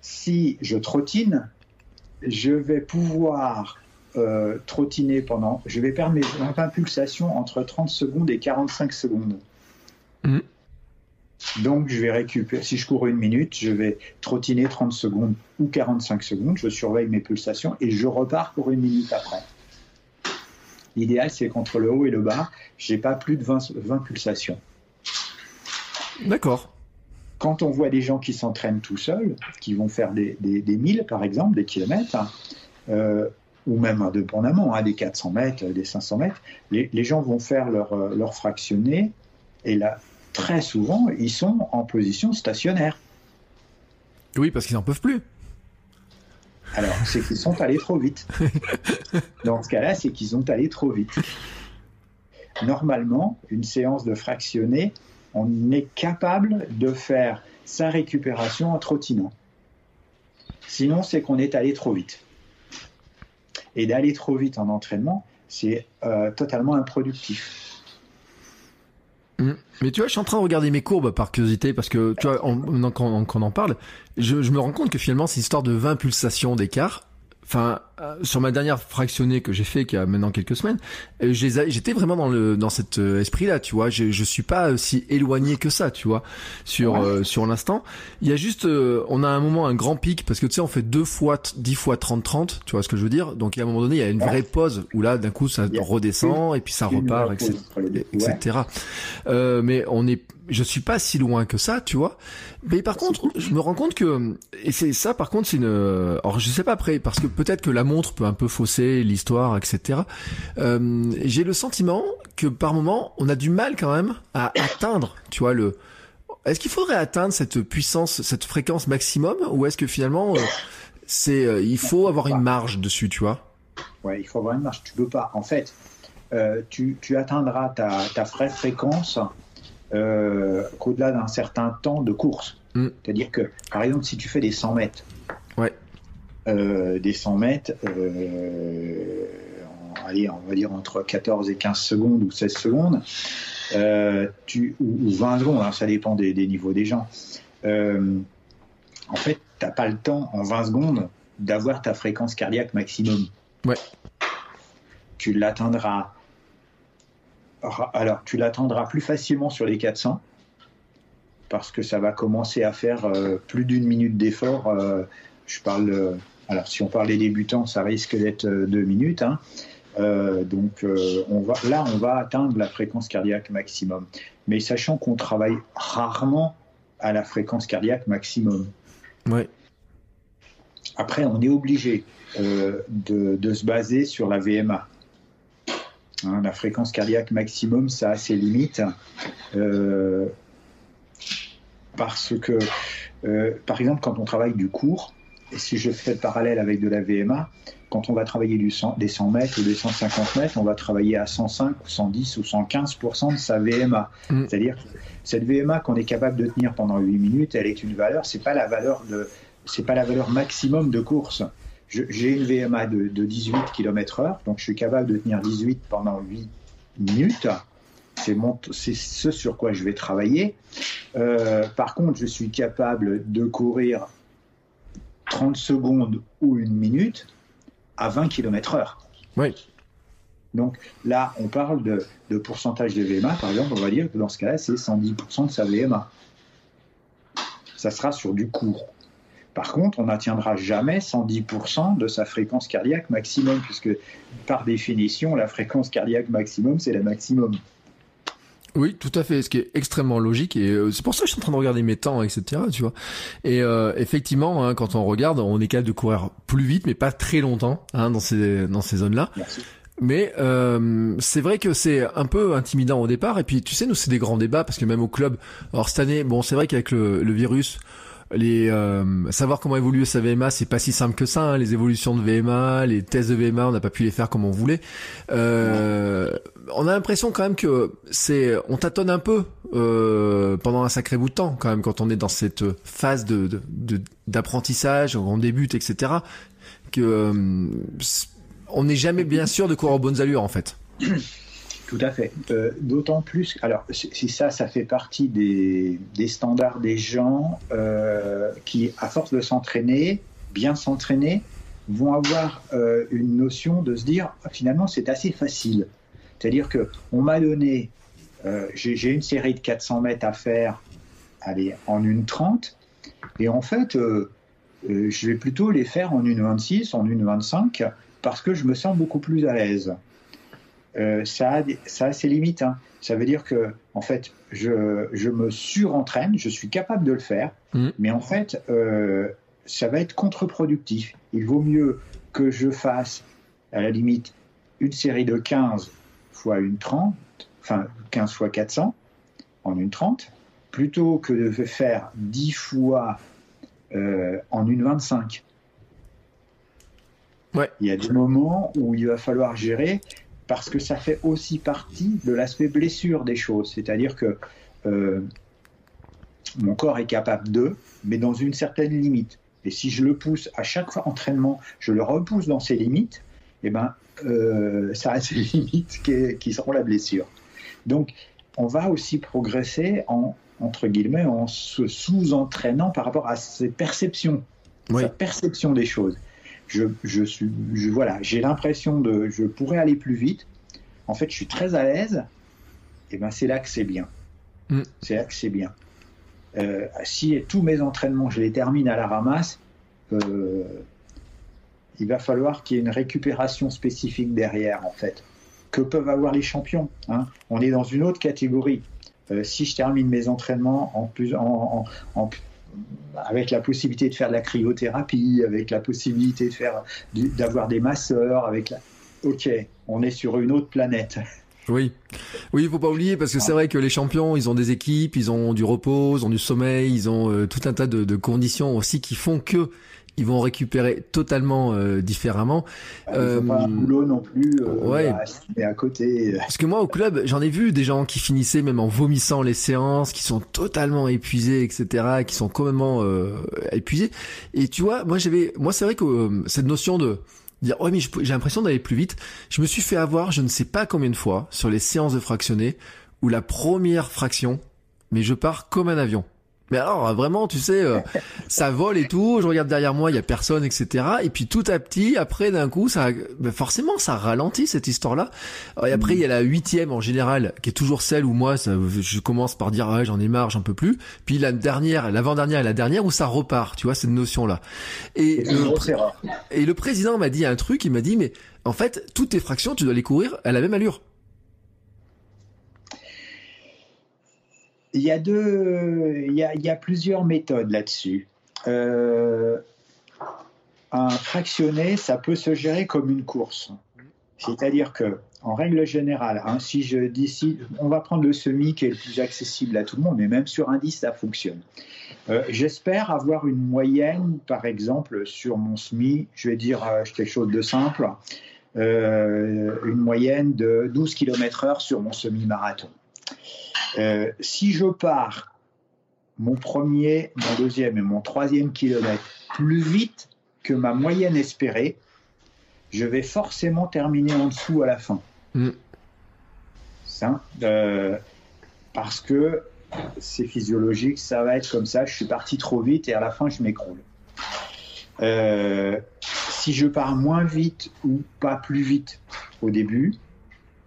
B: Si je trottine, je vais pouvoir euh, trottiner pendant. Je vais perdre mes impulsations entre 30 secondes et 45 secondes. Mm. Donc, je vais récupérer. Si je cours une minute, je vais trottiner 30 secondes ou 45 secondes. Je surveille mes pulsations et je repars pour une minute après. L'idéal, c'est qu'entre le haut et le bas, j'ai pas plus de 20, 20 pulsations.
A: D'accord.
B: Quand on voit des gens qui s'entraînent tout seuls, qui vont faire des, des, des 1000 par exemple, des kilomètres, euh, ou même indépendamment, hein, des 400 mètres, des 500 mètres, les, gens vont faire leur, euh, leur fractionné, et là, très souvent, ils sont en position stationnaire.
A: Oui, parce qu'ils n'en peuvent plus.
B: Alors, c'est qu'ils sont allés trop vite. Dans ce cas-là, c'est qu'ils ont allé trop vite. Normalement, une séance de fractionné, on est capable de faire sa récupération en trottinant. Sinon, c'est qu'on est allé trop vite. Et d'aller trop vite en entraînement, c'est euh, totalement improductif.
A: Mmh. Mais tu vois, je suis en train de regarder mes courbes par curiosité parce que tu vois, quand, on en parle, je, je, me rends compte que finalement c'est une histoire de 20 pulsations d'écart enfin sur ma dernière fractionnée que j'ai fait qui a maintenant quelques semaines euh, j'étais vraiment dans le dans cet euh, esprit là tu vois. Je je suis pas si éloigné que ça tu vois sur sur l'instant. Il y a juste on a un moment un grand pic parce que tu sais on fait deux fois 10 fois 30 30 tu vois ce que je veux dire. Donc à un moment donné il y a une vraie pause où là d'un coup ça redescend et puis ça repart etc, etc. mais on est je suis pas si loin que ça, tu vois. Mais par contre, je me rends compte que et c'est ça par contre c'est une alors je sais pas après parce que peut-être que la montre peut un peu fausser l'histoire, etc. Euh, j'ai le sentiment que par moment on a du mal quand même à atteindre, tu vois le. Est-ce qu'il faudrait atteindre cette puissance, cette fréquence maximum, ou est-ce que finalement euh, c'est euh, il faut avoir une marge dessus, tu vois?
B: Ouais, il faut avoir une marge. Tu peux pas. En fait, tu, tu atteindras ta, ta vraie fréquence euh, qu'au-delà d'un certain temps de course. Mm. C'est-à-dire que, par exemple, si tu fais des 100 mètres,
A: ouais.
B: Euh, des 100 mètres, euh, allez, on va dire entre 14 et 15 secondes ou 16 secondes, tu, ou, 20 secondes, hein, ça dépend des, niveaux des gens. en fait, tu n'as pas le temps en 20 secondes d'avoir ta fréquence cardiaque maximum.
A: Ouais.
B: Tu l'atteindras alors, tu l'attendras plus facilement sur les 400 parce que ça va commencer à faire euh, plus d'une minute d'effort. Euh, je parle, euh, alors si on parle des débutants, ça risque d'être deux minutes. Hein. donc, on va, là, on va atteindre la fréquence cardiaque maximum. Mais sachant qu'on travaille rarement à la fréquence cardiaque maximum.
A: Ouais.
B: Après, on est obligé de, de, se baser sur la VMA. Hein, la fréquence cardiaque maximum, ça a ses limites. Euh, parce que, euh, par exemple, quand on travaille du cours, si je fais le parallèle avec de la VMA, quand on va travailler du 100, des 100 mètres ou des 150 mètres, on va travailler à 105 ou 110 ou 115% de sa VMA. Mm. C'est-à-dire que cette VMA qu'on est capable de tenir pendant 8 minutes, elle est une valeur, c'est pas la valeur de, c'est pas la valeur maximum de course j'ai une VMA de, 18 km/h, donc je suis capable de tenir 18 pendant 8 minutes. C'est ce sur quoi je vais travailler. Euh, par contre, je suis capable de courir 30 secondes ou une minute à 20 km/h.
A: Oui.
B: Donc là, on parle de, de, pourcentage de VMA. Par exemple, on va dire que dans ce cas-là, c'est 110% de sa VMA. Ça sera sur du court. Par contre, on n'atteindra jamais 110% de sa fréquence cardiaque maximum, puisque par définition, la fréquence cardiaque maximum, c'est la maximum.
A: Oui, tout à fait, ce qui est extrêmement logique et euh, c'est pour ça que je suis en train de regarder mes temps, etc. Tu vois. Et euh, effectivement, hein, quand on regarde, on est capable de courir plus vite, mais pas très longtemps hein, dans ces dans ces zones-là. Mais euh, c'est vrai que c'est un peu intimidant au départ. Et puis, tu sais, nous, c'est des grands débats parce que même au club, alors cette année, bon, c'est vrai qu'avec le, le virus, les euh, savoir comment évoluer sa VMA, c'est pas si simple que ça. Hein. Les évolutions de VMA, les tests de VMA, on n'a pas pu les faire comme on voulait. Euh, on a l'impression quand même que c'est, on tâtonne un peu euh, pendant un sacré bout de temps quand même quand on est dans cette phase de d'apprentissage, on débute, etc. Que euh, on n'est jamais bien sûr de courir aux bonnes allures en fait.
B: Tout à fait. Euh, d'autant plus, alors si ça, ça fait partie des, standards des gens euh, qui, à force de s'entraîner, bien s'entraîner, vont avoir euh, une notion de se dire ah, finalement c'est assez facile. C'est-à-dire que on m'a donné, j'ai une série de 400 mètres à faire, allez, en une 30, et en fait, je vais plutôt les faire en une 26, en une 25, parce que je me sens beaucoup plus à l'aise. Euh, ça, a, ça ses limites. Hein. Ça veut dire que, en fait, je, je, me surentraîne, je suis capable de le faire, mmh. mais en fait, euh, ça va être contre-productif. Il vaut mieux que je fasse, à la limite, une série de 15 fois une 30, enfin 15 fois 400 en une 30, plutôt que de faire 10 fois euh, en une 25. Ouais. Il y a des moments où il va falloir gérer parce que ça fait aussi partie de l'aspect blessure des choses. C'est-à-dire que euh, mon corps est capable de, mais dans une certaine limite. Et si je le pousse à chaque fois entraînement, je le repousse dans ses limites, eh ben, euh, ça a ses limites qui, seront la blessure. Donc, on va aussi progresser en, entre guillemets, en se sous-entraînant par rapport à ses perceptions, sa perception des choses je, suis, voilà, j'ai l'impression de, je pourrais aller plus vite. En fait, je suis très à l'aise. Et ben, c'est là que c'est bien. Mm. C'est là que c'est bien. Euh, si tous mes entraînements, je les termine à la ramasse, euh, il va falloir qu'il y ait une récupération spécifique derrière, en fait, que peuvent avoir les champions. Hein? On est dans une autre catégorie. Euh, si je termine mes entraînements en plus, en, en, avec la possibilité de faire de la cryothérapie, avec la possibilité de faire d'avoir des masseurs, avec la... ok, on est sur une autre planète.
A: Oui, oui, faut pas oublier parce que c'est vrai que les champions, ils ont des équipes, ils ont du repos, ils ont du sommeil, ils ont euh, tout un tas de conditions aussi qui font que ils vont récupérer totalement euh, différemment.
B: Ils euh, pas un boulot non plus euh, ouais. à, côté.
A: Parce que moi au club, j'en ai vu des gens qui finissaient même en vomissant les séances, qui sont totalement épuisés, etc., qui sont complètement euh, épuisés. Et tu vois, moi j'avais, moi c'est vrai que euh, cette notion de dire ouais mais j'ai l'impression d'aller plus vite, je me suis fait avoir, je ne sais pas combien de fois sur les séances de fractionner où la première fraction, mais je pars comme un avion. Mais alors vraiment, tu sais, euh, ça vole et tout. Je regarde derrière moi, il y a personne, etc. Et puis tout à petit, après d'un coup, ça, ben forcément, ça ralentit cette histoire-là. Et après, il y a la huitième en général, qui est toujours celle où moi, ça, je commence par dire ouais, j'en ai marre, j'en peux plus. Puis la dernière, l'avant-dernière et la dernière où ça repart. Tu vois cette notion-là. Et, le, et le président m'a dit un truc. Il m'a dit mais en fait, toutes tes fractions, tu dois les courir à la même allure.
B: Il y a deux, il y a, plusieurs méthodes là-dessus. Euh, un fractionné, ça peut se gérer comme une course. C'est-à-dire que, en règle générale, hein, si je dis, on va prendre le semi qui est le plus accessible à tout le monde, mais même sur un 10, ça fonctionne. Euh, j'espère avoir une moyenne, par exemple, sur mon semi, je vais dire euh, quelque chose de simple, une moyenne de 12 km/h sur mon semi-marathon. Euh, si je pars mon premier, mon deuxième et mon troisième kilomètre plus vite que ma moyenne espérée, je vais forcément terminer en dessous à la fin. Mm. Ça, euh, parce que c'est physiologique, ça va être comme ça, je suis parti trop vite et à la fin je m'écroule. Euh, si je pars moins vite ou pas plus vite au début,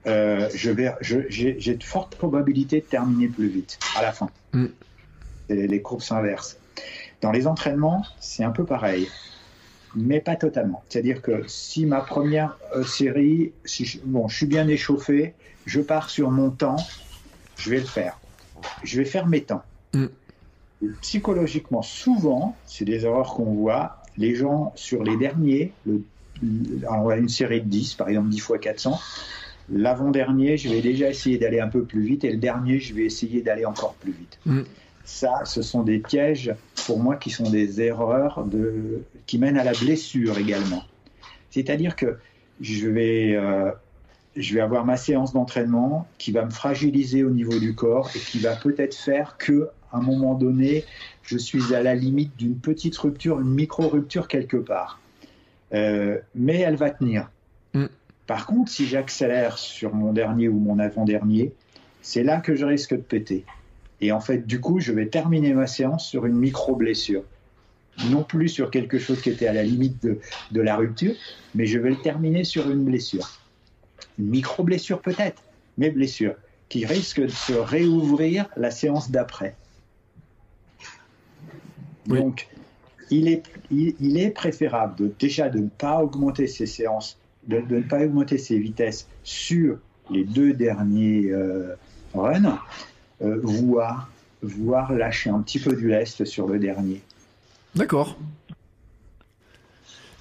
B: euh, je vais, j'ai de fortes probabilités de terminer plus vite à la fin. Mm. Les courbes s'inversent. Dans les entraînements, c'est un peu pareil, mais pas totalement. C'est-à-dire que si ma première euh, série, si je, bon, je suis bien échauffé, je pars sur mon temps, je vais le faire. Je vais faire mes temps. Mm. Psychologiquement, souvent, c'est des erreurs qu'on voit. Les gens, sur les derniers, le, on a une série de 10, par exemple 10 fois 400, l'avant-dernier, je vais déjà essayer d'aller un peu plus vite, et le dernier, je vais essayer d'aller encore plus vite. Mm. Ça, ce sont des pièges, pour moi, qui sont des erreurs de, qui mènent à la blessure également. C'est-à-dire que je vais, euh, je vais avoir ma séance d'entraînement qui va me fragiliser au niveau du corps et qui va peut-être faire que, à un moment donné, je suis à la limite d'une petite rupture, une micro-rupture quelque part. Euh, mais elle va tenir. Par contre, si j'accélère sur mon dernier ou mon avant-dernier, c'est là que je risque de péter. Et en fait, du coup, je vais terminer ma séance sur une micro-blessure. Non plus sur quelque chose qui était à la limite de, de la rupture, mais je vais le terminer sur une blessure. Une micro-blessure peut-être, mais blessure, qui risque de se réouvrir la séance d'après. Donc, il est, il, est préférable de, déjà de ne pas augmenter ses séances, de, ne pas augmenter ses vitesses sur les deux derniers euh, runs, euh, voire, voire lâcher un petit peu du lest sur le dernier.
A: D'accord.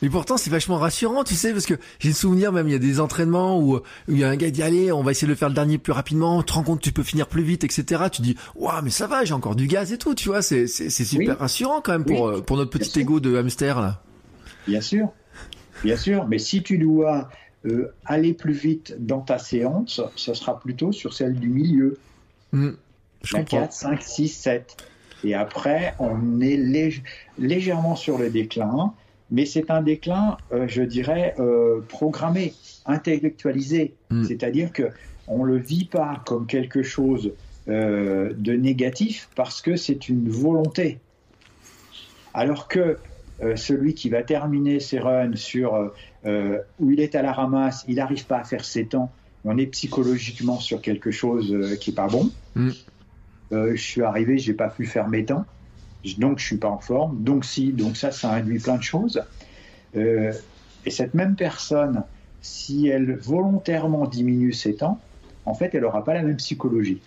A: Mais pourtant, c'est vachement rassurant, tu sais, parce que j'ai le souvenir même, il y a des entraînements où, il y a un gars qui dit, allez, on va essayer de le faire le dernier plus rapidement, tu te rends compte que tu peux finir plus vite, etc. Tu dis, waouh, mais ça va, j'ai encore du gaz et tout, tu vois, c'est, c'est, super rassurant quand même pour, euh, pour notre petit ego de hamster, là.
B: Bien sûr. Bien sûr. Mais si tu dois euh, aller plus vite dans ta séance, ce sera plutôt sur celle du milieu. Mmh, je 4, 5, 6, 7. Et après, on est légèrement sur le déclin mais c'est un déclin, euh, je dirais, euh, programmé, intellectualisé. Hmm. C'est-à-dire que on le vit pas comme quelque chose euh, de négatif parce que c'est une volonté. Alors que celui qui va terminer ses runs sur où il est à la ramasse, il n'arrive pas à faire ses temps, on est psychologiquement sur quelque chose qui est pas bon. Hmm. je suis arrivé, j'ai pas pu faire mes temps donc je suis pas en forme, donc si, donc ça, ça induit plein de choses. Euh, et cette même personne, si elle volontairement diminue ses temps, en fait, elle n'aura pas la même psychologie.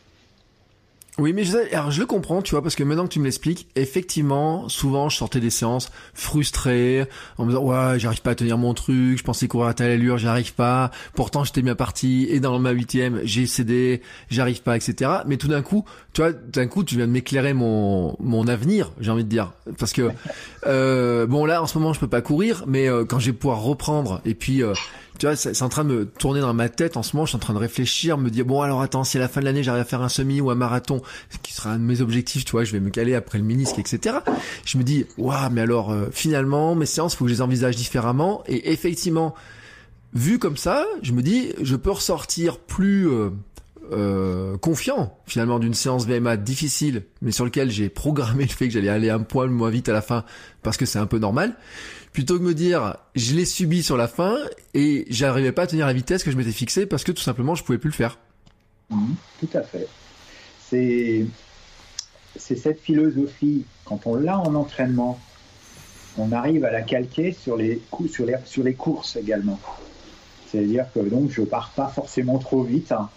A: Oui, mais je, alors je le comprends, tu vois, parce que maintenant que tu me l'expliques, effectivement, souvent je sortais des séances frustré, en me disant ouais, j'arrive pas à tenir mon truc, je pensais courir à telle allure, j'arrive pas. Pourtant j'étais bien parti et dans ma huitième j'ai cédé, j'arrive pas, etc. Mais tout d'un coup, tu vois, d'un coup tu viens de m'éclairer mon mon avenir, j'ai envie de dire, parce que euh, bon là en ce moment je peux pas courir, mais euh, quand je vais pouvoir reprendre et puis euh, tu vois, c'est en train de me tourner dans ma tête en ce moment. Je suis en train de réfléchir, me dire bon alors attends, si à la fin de l'année j'arrive à faire un semi ou un marathon, qui sera un de mes objectifs, tu vois, je vais me caler après le minisque, etc. Je me dis waouh, mais alors euh, finalement mes séances, faut que je les envisage différemment. Et effectivement, vu comme ça, je me dis je peux ressortir plus euh, euh, confiant finalement d'une séance VMA difficile, mais sur lequel j'ai programmé le fait que j'allais aller un poil moins vite à la fin parce que c'est un peu normal plutôt que me dire je l'ai subi sur la fin et j'arrivais pas à tenir la vitesse que je m'étais fixée parce que tout simplement je pouvais plus le faire.
B: Mhm, tout à fait. C'est c'est cette philosophie quand on l'a en entraînement, on arrive à la calquer sur les sur les sur les courses également. C'est-à-dire que donc je pars pas forcément trop vite. Hein.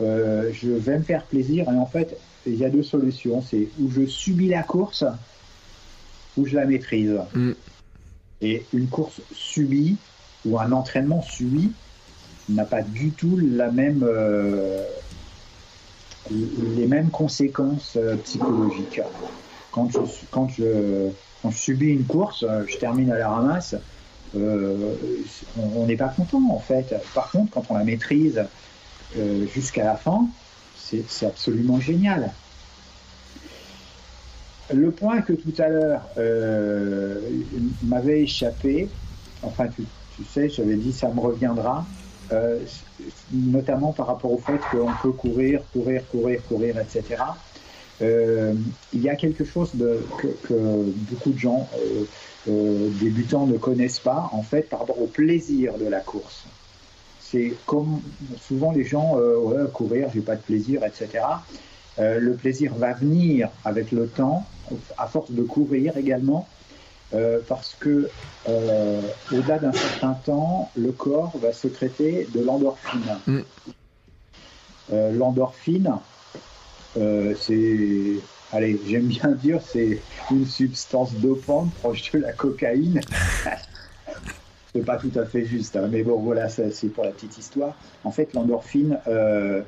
B: Euh, je vais me faire plaisir et en fait il y a deux solutions. C'est où je subis la course ou je la maîtrise. Mm. Et une course subie ou un entraînement subi n'a pas du tout euh, les mêmes conséquences euh, psychologiques. Quand je, quand, je, quand je subis une course, euh, je termine à la ramasse, on n'est pas content en fait. Par contre, quand on la maîtrise jusqu'à la fin, c'est absolument génial. Le point que tout à l'heure euh, m'avait échappé, enfin tu, sais, j'avais dit ça me reviendra, euh, notamment par rapport au fait qu'on peut courir, courir, courir, courir, etc. Euh, il y a quelque chose de, que, beaucoup de gens débutants ne connaissent pas, en fait, par rapport au plaisir de la course. C'est comme souvent les gens, ouais, courir, j'ai pas de plaisir, etc. le plaisir va venir avec le temps à force de courir également, euh, parce que euh, au-delà d'un certain temps, le corps va sécréter de l'endorphine. Mm. Euh, l'endorphine, c'est allez, j'aime bien dire, c'est une substance dopante proche de la cocaïne. c'est pas tout à fait juste, hein, mais bon, voilà, c'est pour la petite histoire. En fait, l'endorphine, euh,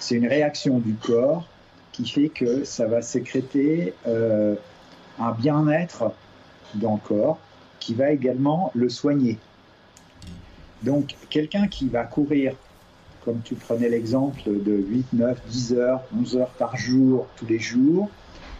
B: c'est une réaction du corps qui fait que ça va sécréter euh, un bien-être dans le corps qui va également le soigner. Donc, quelqu'un qui va courir comme tu prenais l'exemple de 8, 9, 10 heures, 11 heures par jour, tous les jours,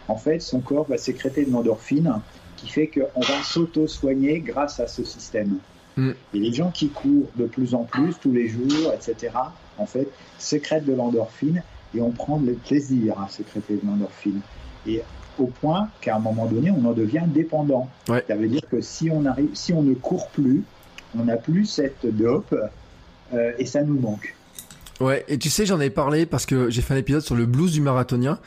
B: en fait, son corps va sécréter de l'endorphine qui fait qu'on va s'auto-soigner grâce à ce système. Mm. Et les gens qui courent de plus en plus, tous les jours, etc., en fait, sécrètent de l'endorphine et on prend le plaisir à sécréter de l'endorphine. Et au point qu'à un moment donné, on en devient dépendant. Ça veut dire que si on, arrive, si on ne court plus, on n'a plus cette dope euh, et ça nous manque.
A: Ouais, et tu sais, j'en avais parlé parce que j'ai fait un épisode sur le blues du marathonien.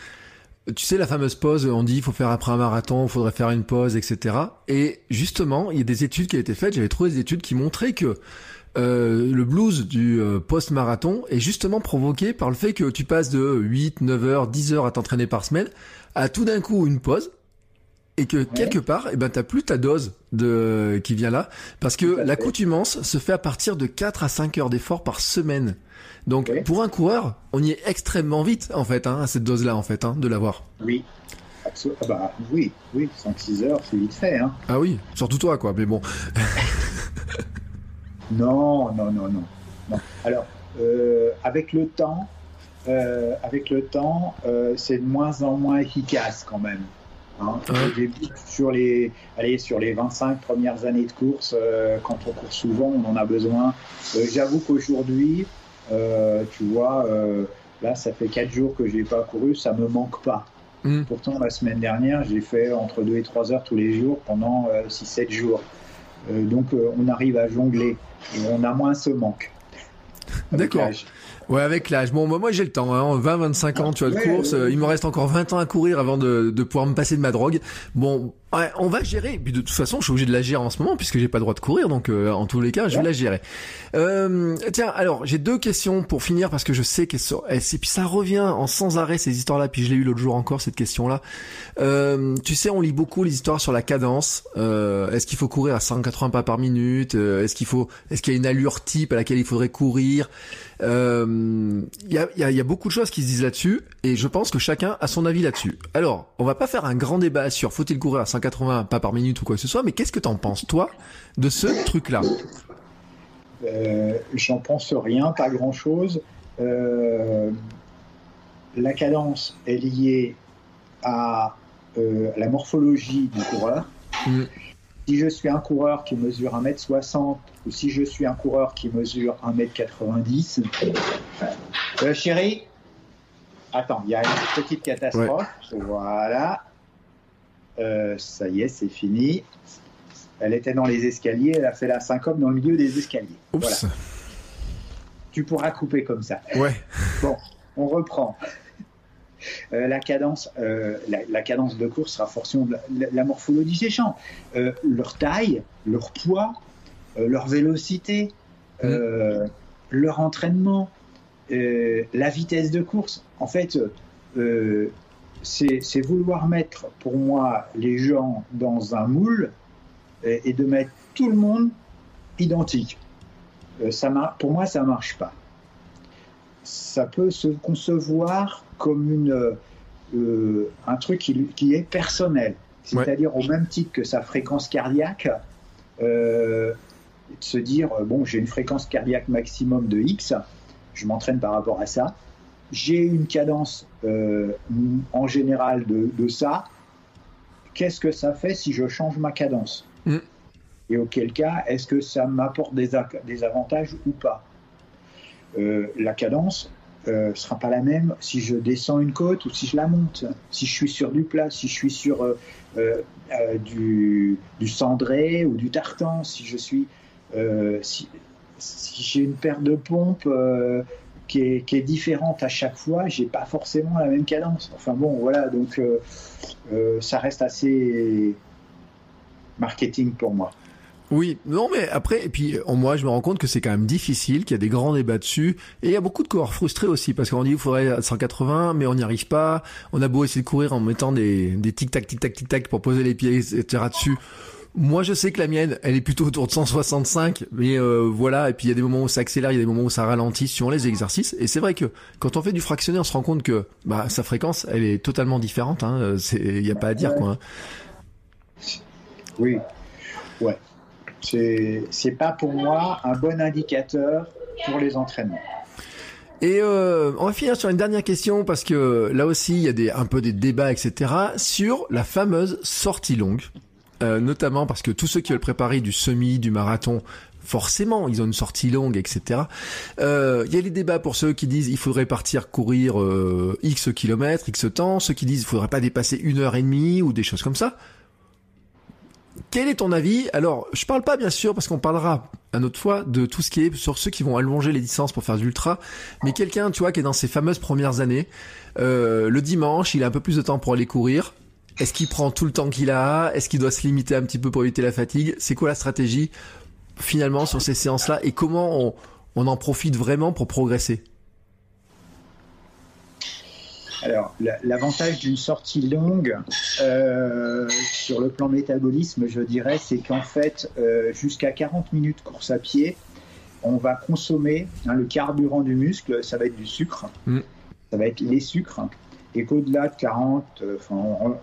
A: Tu sais, la fameuse pause, on dit il faut faire après un marathon, il faudrait faire une pause, etc. Et justement, il y a des études qui ont été faites, j'avais trouvé des études qui montraient que euh, le blues du euh, post-marathon est justement provoqué par le fait que tu passes de 8, 9 heures, 10 heures à t'entraîner par semaine à tout d'un coup une pause et que quelque part, eh ben, t'as plus ta dose de qui vient là, parce que l'accoutumance se fait à partir de 4 à 5 heures d'effort par semaine. Donc pour un coureur, on y est extrêmement vite en fait, hein, à cette dose-là en fait, hein, de l'avoir.
B: Oui. Ah bah, oui, oui, 5-6 heures, c'est vite fait. Hein.
A: Ah oui, surtout toi quoi, mais bon.
B: non, non, non, non, Alors, euh, avec le temps, euh, avec le temps, euh, c'est de moins en moins efficace quand même. Hein. sur les, allez, sur les 25 premières années de course, quand on court souvent, on en a besoin. J'avoue qu'aujourd'hui, euh, tu vois, euh, là, ça fait 4 jours que je n'ai pas couru, ça me manque pas. Hmm. Pourtant, la semaine dernière, j'ai fait entre 2 et 3 heures tous les jours pendant 6-7 euh, jours. donc, on arrive à jongler et on a moins ce manque.
A: D'accord. Ouais, avec l'âge. Bon, moi, j'ai le temps. Hein. 20, 25 ans, tu vois, de course. Il me reste encore 20 ans à courir avant de, de pouvoir me passer de ma drogue. Bon, Ouais, on va gérer. Puis de toute façon, je suis obligé de la gérer en ce moment puisque j'ai pas le droit de courir, donc euh, en tous les cas, je vais la gérer. Euh, tiens, alors j'ai deux questions pour finir parce que je sais qu'elles sont. Et puis ça revient en sans arrêt ces histoires-là. Puis je l'ai eu l'autre jour encore cette question-là. Euh, tu sais, on lit beaucoup les histoires sur la cadence. Euh, est-ce qu'il faut courir à 180 pas par minute? Euh, Est-ce qu'il faut Est-ce qu'il y a une allure type à laquelle il faudrait courir? Il y a, y, a, y, a, beaucoup de choses qui se disent là-dessus, et je pense que chacun a son avis là-dessus. Alors, on va pas faire un grand débat sur faut-il courir à 180 80 pas par minute ou quoi que ce soit, mais qu'est-ce que t'en penses, toi, de ce truc-là?
B: Euh, J'en pense rien, pas grand-chose. Euh, la cadence est liée à euh, la morphologie du coureur. Mm. Si je suis un coureur qui mesure 1m60 ou si je suis un coureur qui mesure 1m90, euh, chérie, attends, il y a une petite catastrophe. Voilà, euh, ça y est, c'est fini. Elle était dans les escaliers, elle a fait la syncope dans le milieu des escaliers. Oups. Tu pourras couper comme ça.
A: Ouais.
B: Bon, on reprend. Euh, la cadence, euh, la, cadence de course sera de la, morphologie des champs, leur taille, leur poids, leur vélocité, mm. leur entraînement, la vitesse de course. En fait, c'est vouloir mettre pour moi les gens dans un moule et, de mettre tout le monde identique. Euh, ça, pour moi, ça ne marche pas. Ça peut se concevoir comme une, euh, un truc qui, est personnel, c'est-à-dire au même titre que sa fréquence cardiaque, euh, se dire, bon, j'ai une fréquence cardiaque maximum de X, je m'entraîne par rapport à ça, j'ai une cadence euh, en général de, ça. Qu'est-ce que ça fait si je change ma cadence mm. Et auquel cas, est-ce que ça m'apporte des, des, avantages ou pas euh, La cadence ne euh, sera pas la même si je descends une côte ou si je la monte. Si je suis sur du plat, si je suis sur du, du, cendré ou du tartan, si je suis si, si j'ai une paire de pompes qui est, différente à chaque fois, j'ai pas forcément la même cadence. Enfin bon, voilà, donc euh, euh, ça reste assez marketing pour moi.
A: Oui, non, mais après, et puis en moi, je me rends compte que c'est quand même difficile, qu'il y a des grands débats dessus, et il y a beaucoup de coureurs frustrés aussi, parce qu'on dit il faudrait 180, mais on n'y arrive pas. On a beau essayer de courir en mettant des, des tic-tac, tic-tac, tic-tac pour poser les pieds, etc. dessus. Moi, je sais que la mienne, elle est plutôt autour de 165, mais euh, voilà. Et puis il y a des moments où ça accélère, il y a des moments où ça ralentit sur les exercices. Et c'est vrai que quand on fait du fractionné, on se rend compte que bah, sa fréquence, elle est totalement différente. Hein. Il n'y a pas à dire quoi. Hein.
B: Oui, ouais. C'est pas pour moi un bon indicateur pour les entraînements.
A: Et euh, on va finir sur une dernière question parce que là aussi il y a des, un peu des débats etc sur la fameuse sortie longue, euh, notamment parce que tous ceux qui veulent préparer du semi, du marathon, forcément, ils ont une sortie longue, etc. Euh, il y a les débats pour ceux qui disent il faudrait partir courir euh, X kilomètres, X temps, ceux qui disent il faudrait pas dépasser une heure et demie ou des choses comme ça. Quel est ton avis? Alors, je parle pas bien sûr parce qu'on parlera une autre fois de tout ce qui est sur ceux qui vont allonger les distances pour faire du ultra, mais quelqu'un, tu vois, qui est dans ses fameuses premières années, euh, le dimanche, il a un peu plus de temps pour aller courir. Est-ce qu'il prend tout le temps qu'il a? Est-ce qu'il doit se limiter un petit peu pour éviter la fatigue? C'est quoi la stratégie finalement sur ces séances-là? Et comment on, on en profite vraiment pour progresser?
B: Alors, l'avantage d'une sortie longue euh, sur le plan métabolisme, je dirais, c'est qu'en fait, euh, jusqu'à 40 minutes course à pied, on va consommer hein, le carburant du muscle, ça va être du sucre, mm. ça va être les sucres, et qu'au-delà de 40, euh, enfin,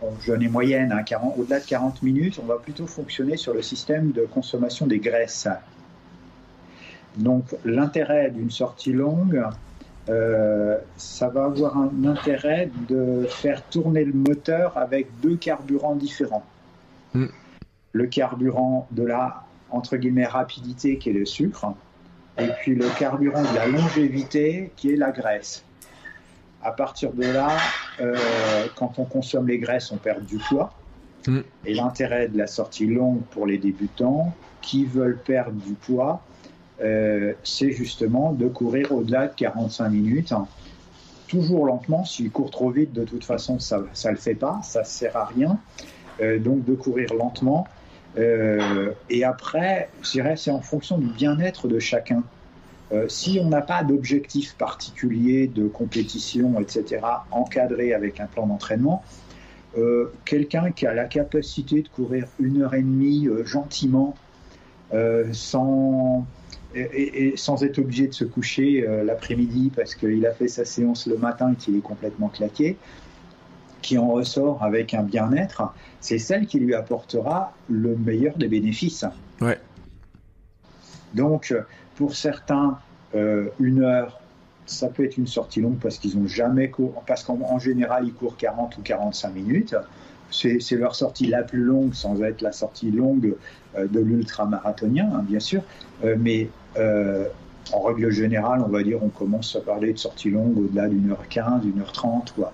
B: moyenne, hein, au-delà de 40 minutes, on va plutôt fonctionner sur le système de consommation des graisses. Donc, l'intérêt d'une sortie longue, euh, ça va avoir un intérêt de faire tourner le moteur avec deux carburants différents. Mm. Le carburant de la entre guillemets rapidité qui est le sucre, et puis le carburant de la longévité qui est la graisse. À partir de là, euh, quand on consomme les graisses, on perd du poids. Mm. Et l'intérêt de la sortie longue pour les débutants qui veulent perdre du poids, euh, c'est justement de courir au-delà de 45 minutes. Toujours lentement, s'il court trop vite, de toute façon, ça ne le fait pas, ça ne sert à rien. Euh, donc de courir lentement. Et après, je dirais, c'est en fonction du bien-être de chacun. Si on n'a pas d'objectif particulier de compétition, etc., encadré avec un plan d'entraînement, quelqu'un qui a la capacité de courir une heure et demie gentiment, sans, et, sans être obligé de se coucher euh, l'après-midi parce qu'il a fait sa séance le matin et qu'il est complètement claqué, qui en ressort avec un bien-être, c'est celle qui lui apportera le meilleur des bénéfices.
A: Ouais.
B: Donc, pour certains, euh, une heure, ça peut être une sortie longue parce qu'ils n'ont jamais parce qu'en général, ils courent 40 ou 45 minutes. C'est leur sortie la plus longue, sans être la sortie longue euh, de l'ultra-marathonien, hein, bien sûr. mais euh, en règle générale, on va dire, on commence à parler de sorties longues au-delà d'une heure 15, d'une heure 30. Quoi.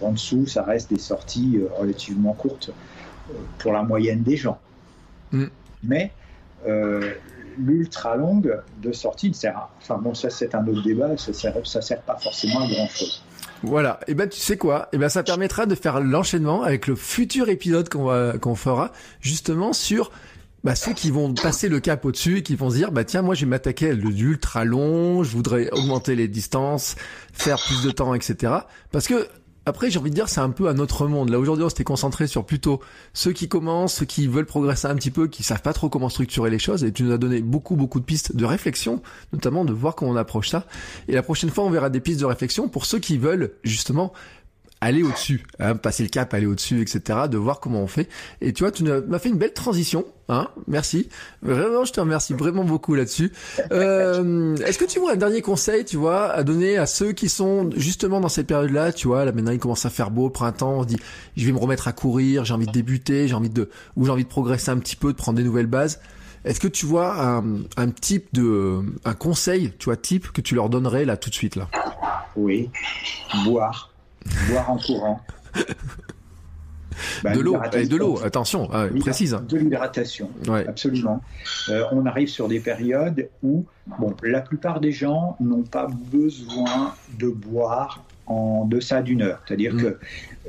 B: En dessous, ça reste des sorties relativement courtes pour la moyenne des gens. Mm. Mais l'ultra longue de sortie ne sert à... Enfin bon, ça c'est un autre débat, ça sert, ça sert pas forcément à grand-chose.
A: Voilà. Et eh ben tu sais quoi? Et eh ben ça permettra de faire l'enchaînement avec le futur épisode qu'on qu'on fera justement sur bah, ceux qui vont passer le cap au-dessus et qui vont se dire bah tiens moi je vais m'attaquer à l'ultra long, je voudrais augmenter les distances, faire plus de temps, etc. Parce que après j'ai envie de dire c'est un peu un autre monde. Là aujourd'hui on s'était concentré sur plutôt ceux qui commencent, ceux qui veulent progresser un petit peu, qui savent pas trop comment structurer les choses et tu nous as donné beaucoup beaucoup de pistes de réflexion, notamment de voir comment on approche ça. Et la prochaine fois on verra des pistes de réflexion pour ceux qui veulent justement aller au-dessus, hein, passer le cap, aller au-dessus, etc., de voir comment on fait. Et tu vois, tu m'as fait une belle transition, hein, merci. Vraiment, je te remercie vraiment beaucoup là-dessus. Euh, Est-ce que tu vois un dernier conseil, tu vois, à donner à ceux qui sont justement dans cette période-là, tu vois, là maintenant il commence à faire beau, printemps, on se dit, je vais me remettre à courir, j'ai envie de débuter, j'ai envie de, ou j'ai envie de progresser un petit peu, de prendre des nouvelles bases. Est-ce que tu vois un, un type de, un conseil, tu vois, type que tu leur donnerais là tout de suite là?
B: Oui, boire boire en courant.
A: Bah, de l'eau, de l'eau, attention, ah, précise.
B: De l'hydratation, absolument. Euh, on arrive sur des périodes où, bon, la plupart des gens n'ont pas besoin de boire en deçà d'une heure. C'est-à-dire mm. que,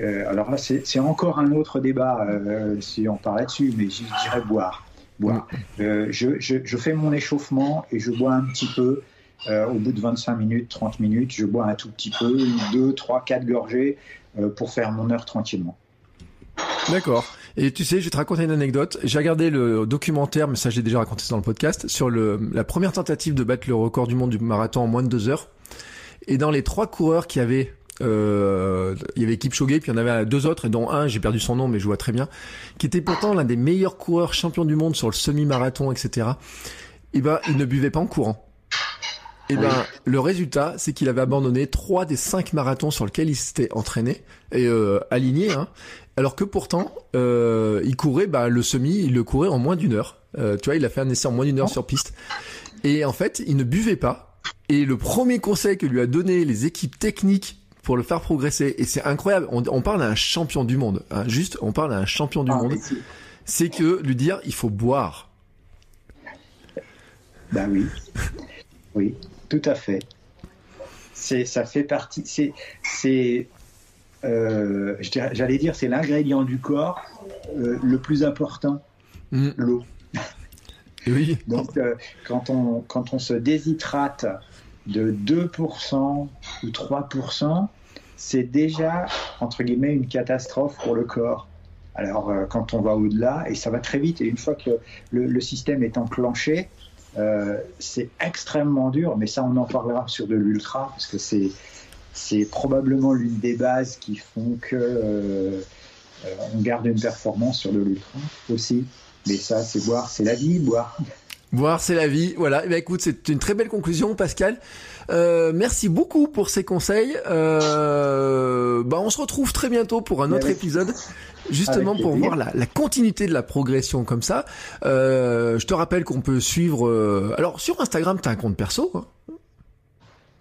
B: euh, alors là, c'est encore un autre débat euh, si on parlait dessus, mais je dirais boire. boire. Je, je, je, fais mon échauffement et je bois un petit peu. Euh, au bout de 25 minutes, 30 minutes, je bois un tout petit peu, une, deux, trois, quatre gorgées euh, pour faire mon heure tranquillement.
A: D'accord. Et tu sais, je vais te raconter une anecdote. J'ai regardé le documentaire, mais ça j'ai déjà raconté dans le podcast, sur le, la première tentative de battre le record du monde du marathon en moins de deux heures. Et dans les trois coureurs qui avaient euh, il y avait Kipchoge, puis il y en avait deux autres, et dont un, j'ai perdu son nom, mais je vois très bien, qui était pourtant l'un des meilleurs coureurs champions du monde sur le semi-marathon, etc. Et ben, il ne buvait pas en courant. Et ben, le résultat, c'est qu'il avait abandonné trois des cinq marathons sur lesquels il s'était entraîné et euh, aligné, hein, alors que pourtant, euh, il courait, bah, le semi, il le courait en moins d'une heure. Euh, tu vois, il a fait un essai en moins d'une heure sur piste. Et en fait, il ne buvait pas. Et le premier conseil que lui a donné les équipes techniques pour le faire progresser. Et c'est incroyable. On, on parle d'un champion du monde. Hein, juste, on parle d'un champion du ah, monde. C'est que lui dire, il faut boire.
B: Ben oui. Oui, tout à fait. C'est, ça fait partie. C'est, c'est, euh, j'allais dire, c'est l'ingrédient du corps euh, le plus important, mm. l'eau.
A: Oui.
B: Donc, euh, quand on quand on se déshydrate de 2% ou 3%, c'est déjà, entre guillemets, une catastrophe pour le corps. Alors, quand on va au-delà, et ça va très vite, et une fois que le, système est enclenché, euh, c'est extrêmement dur, mais ça, on en parlera sur de l'ultra, parce que c'est, c'est probablement l'une des bases qui font que euh, on garde une performance sur de l'ultra aussi. Mais ça, c'est boire, c'est la vie, boire.
A: Boire, c'est la vie. Voilà. Eh ben, écoute, c'est une très belle conclusion, Pascal. Euh, merci beaucoup pour ces conseils. Euh, bah, on se retrouve très bientôt pour un autre épisode, justement pour voir la, la, continuité de la progression comme ça. Euh, je te rappelle qu'on peut suivre. Euh, alors sur Instagram, tu as un compte perso. Hein?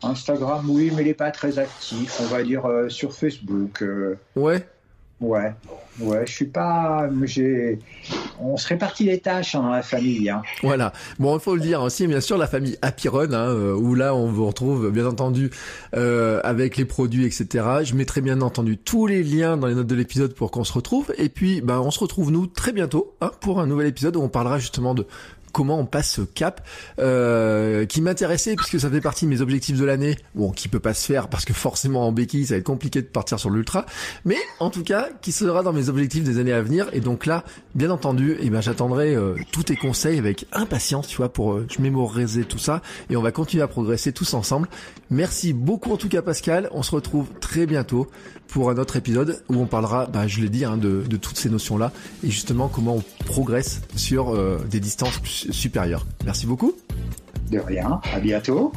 B: Instagram, oui, mais il n'est pas très actif. On va dire euh, sur Facebook.
A: ouais.
B: Ouais, ouais, je suis pas. J'ai. On se répartit les tâches hein, dans la famille. Hein.
A: Voilà. Bon, il faut le dire aussi, bien sûr, la famille Happy Run, hein, euh, où là, on vous retrouve, bien entendu, euh, avec les produits, etc. Je mettrai bien entendu tous les liens dans les notes de l'épisode pour qu'on se retrouve. Et puis, ben, on se retrouve nous très bientôt hein, pour un nouvel épisode où on parlera justement de comment on passe ce cap euh, qui m'intéressait puisque ça fait partie de mes objectifs de l'année bon qui peut pas se faire parce que forcément en béquille ça va être compliqué de partir sur l'ultra mais en tout cas qui sera dans mes objectifs des années à venir et donc là bien entendu eh ben j'attendrai euh, tous tes conseils avec impatience tu vois pour euh, je mémoriser tout ça et on va continuer à progresser tous ensemble. Merci beaucoup en tout cas Pascal. On se retrouve très bientôt pour un autre épisode où on parlera, bah, je l'ai dit, hein, de, de, toutes ces notions-là et justement comment on progresse sur euh, des distances supérieures. Merci beaucoup.
B: De rien, à bientôt.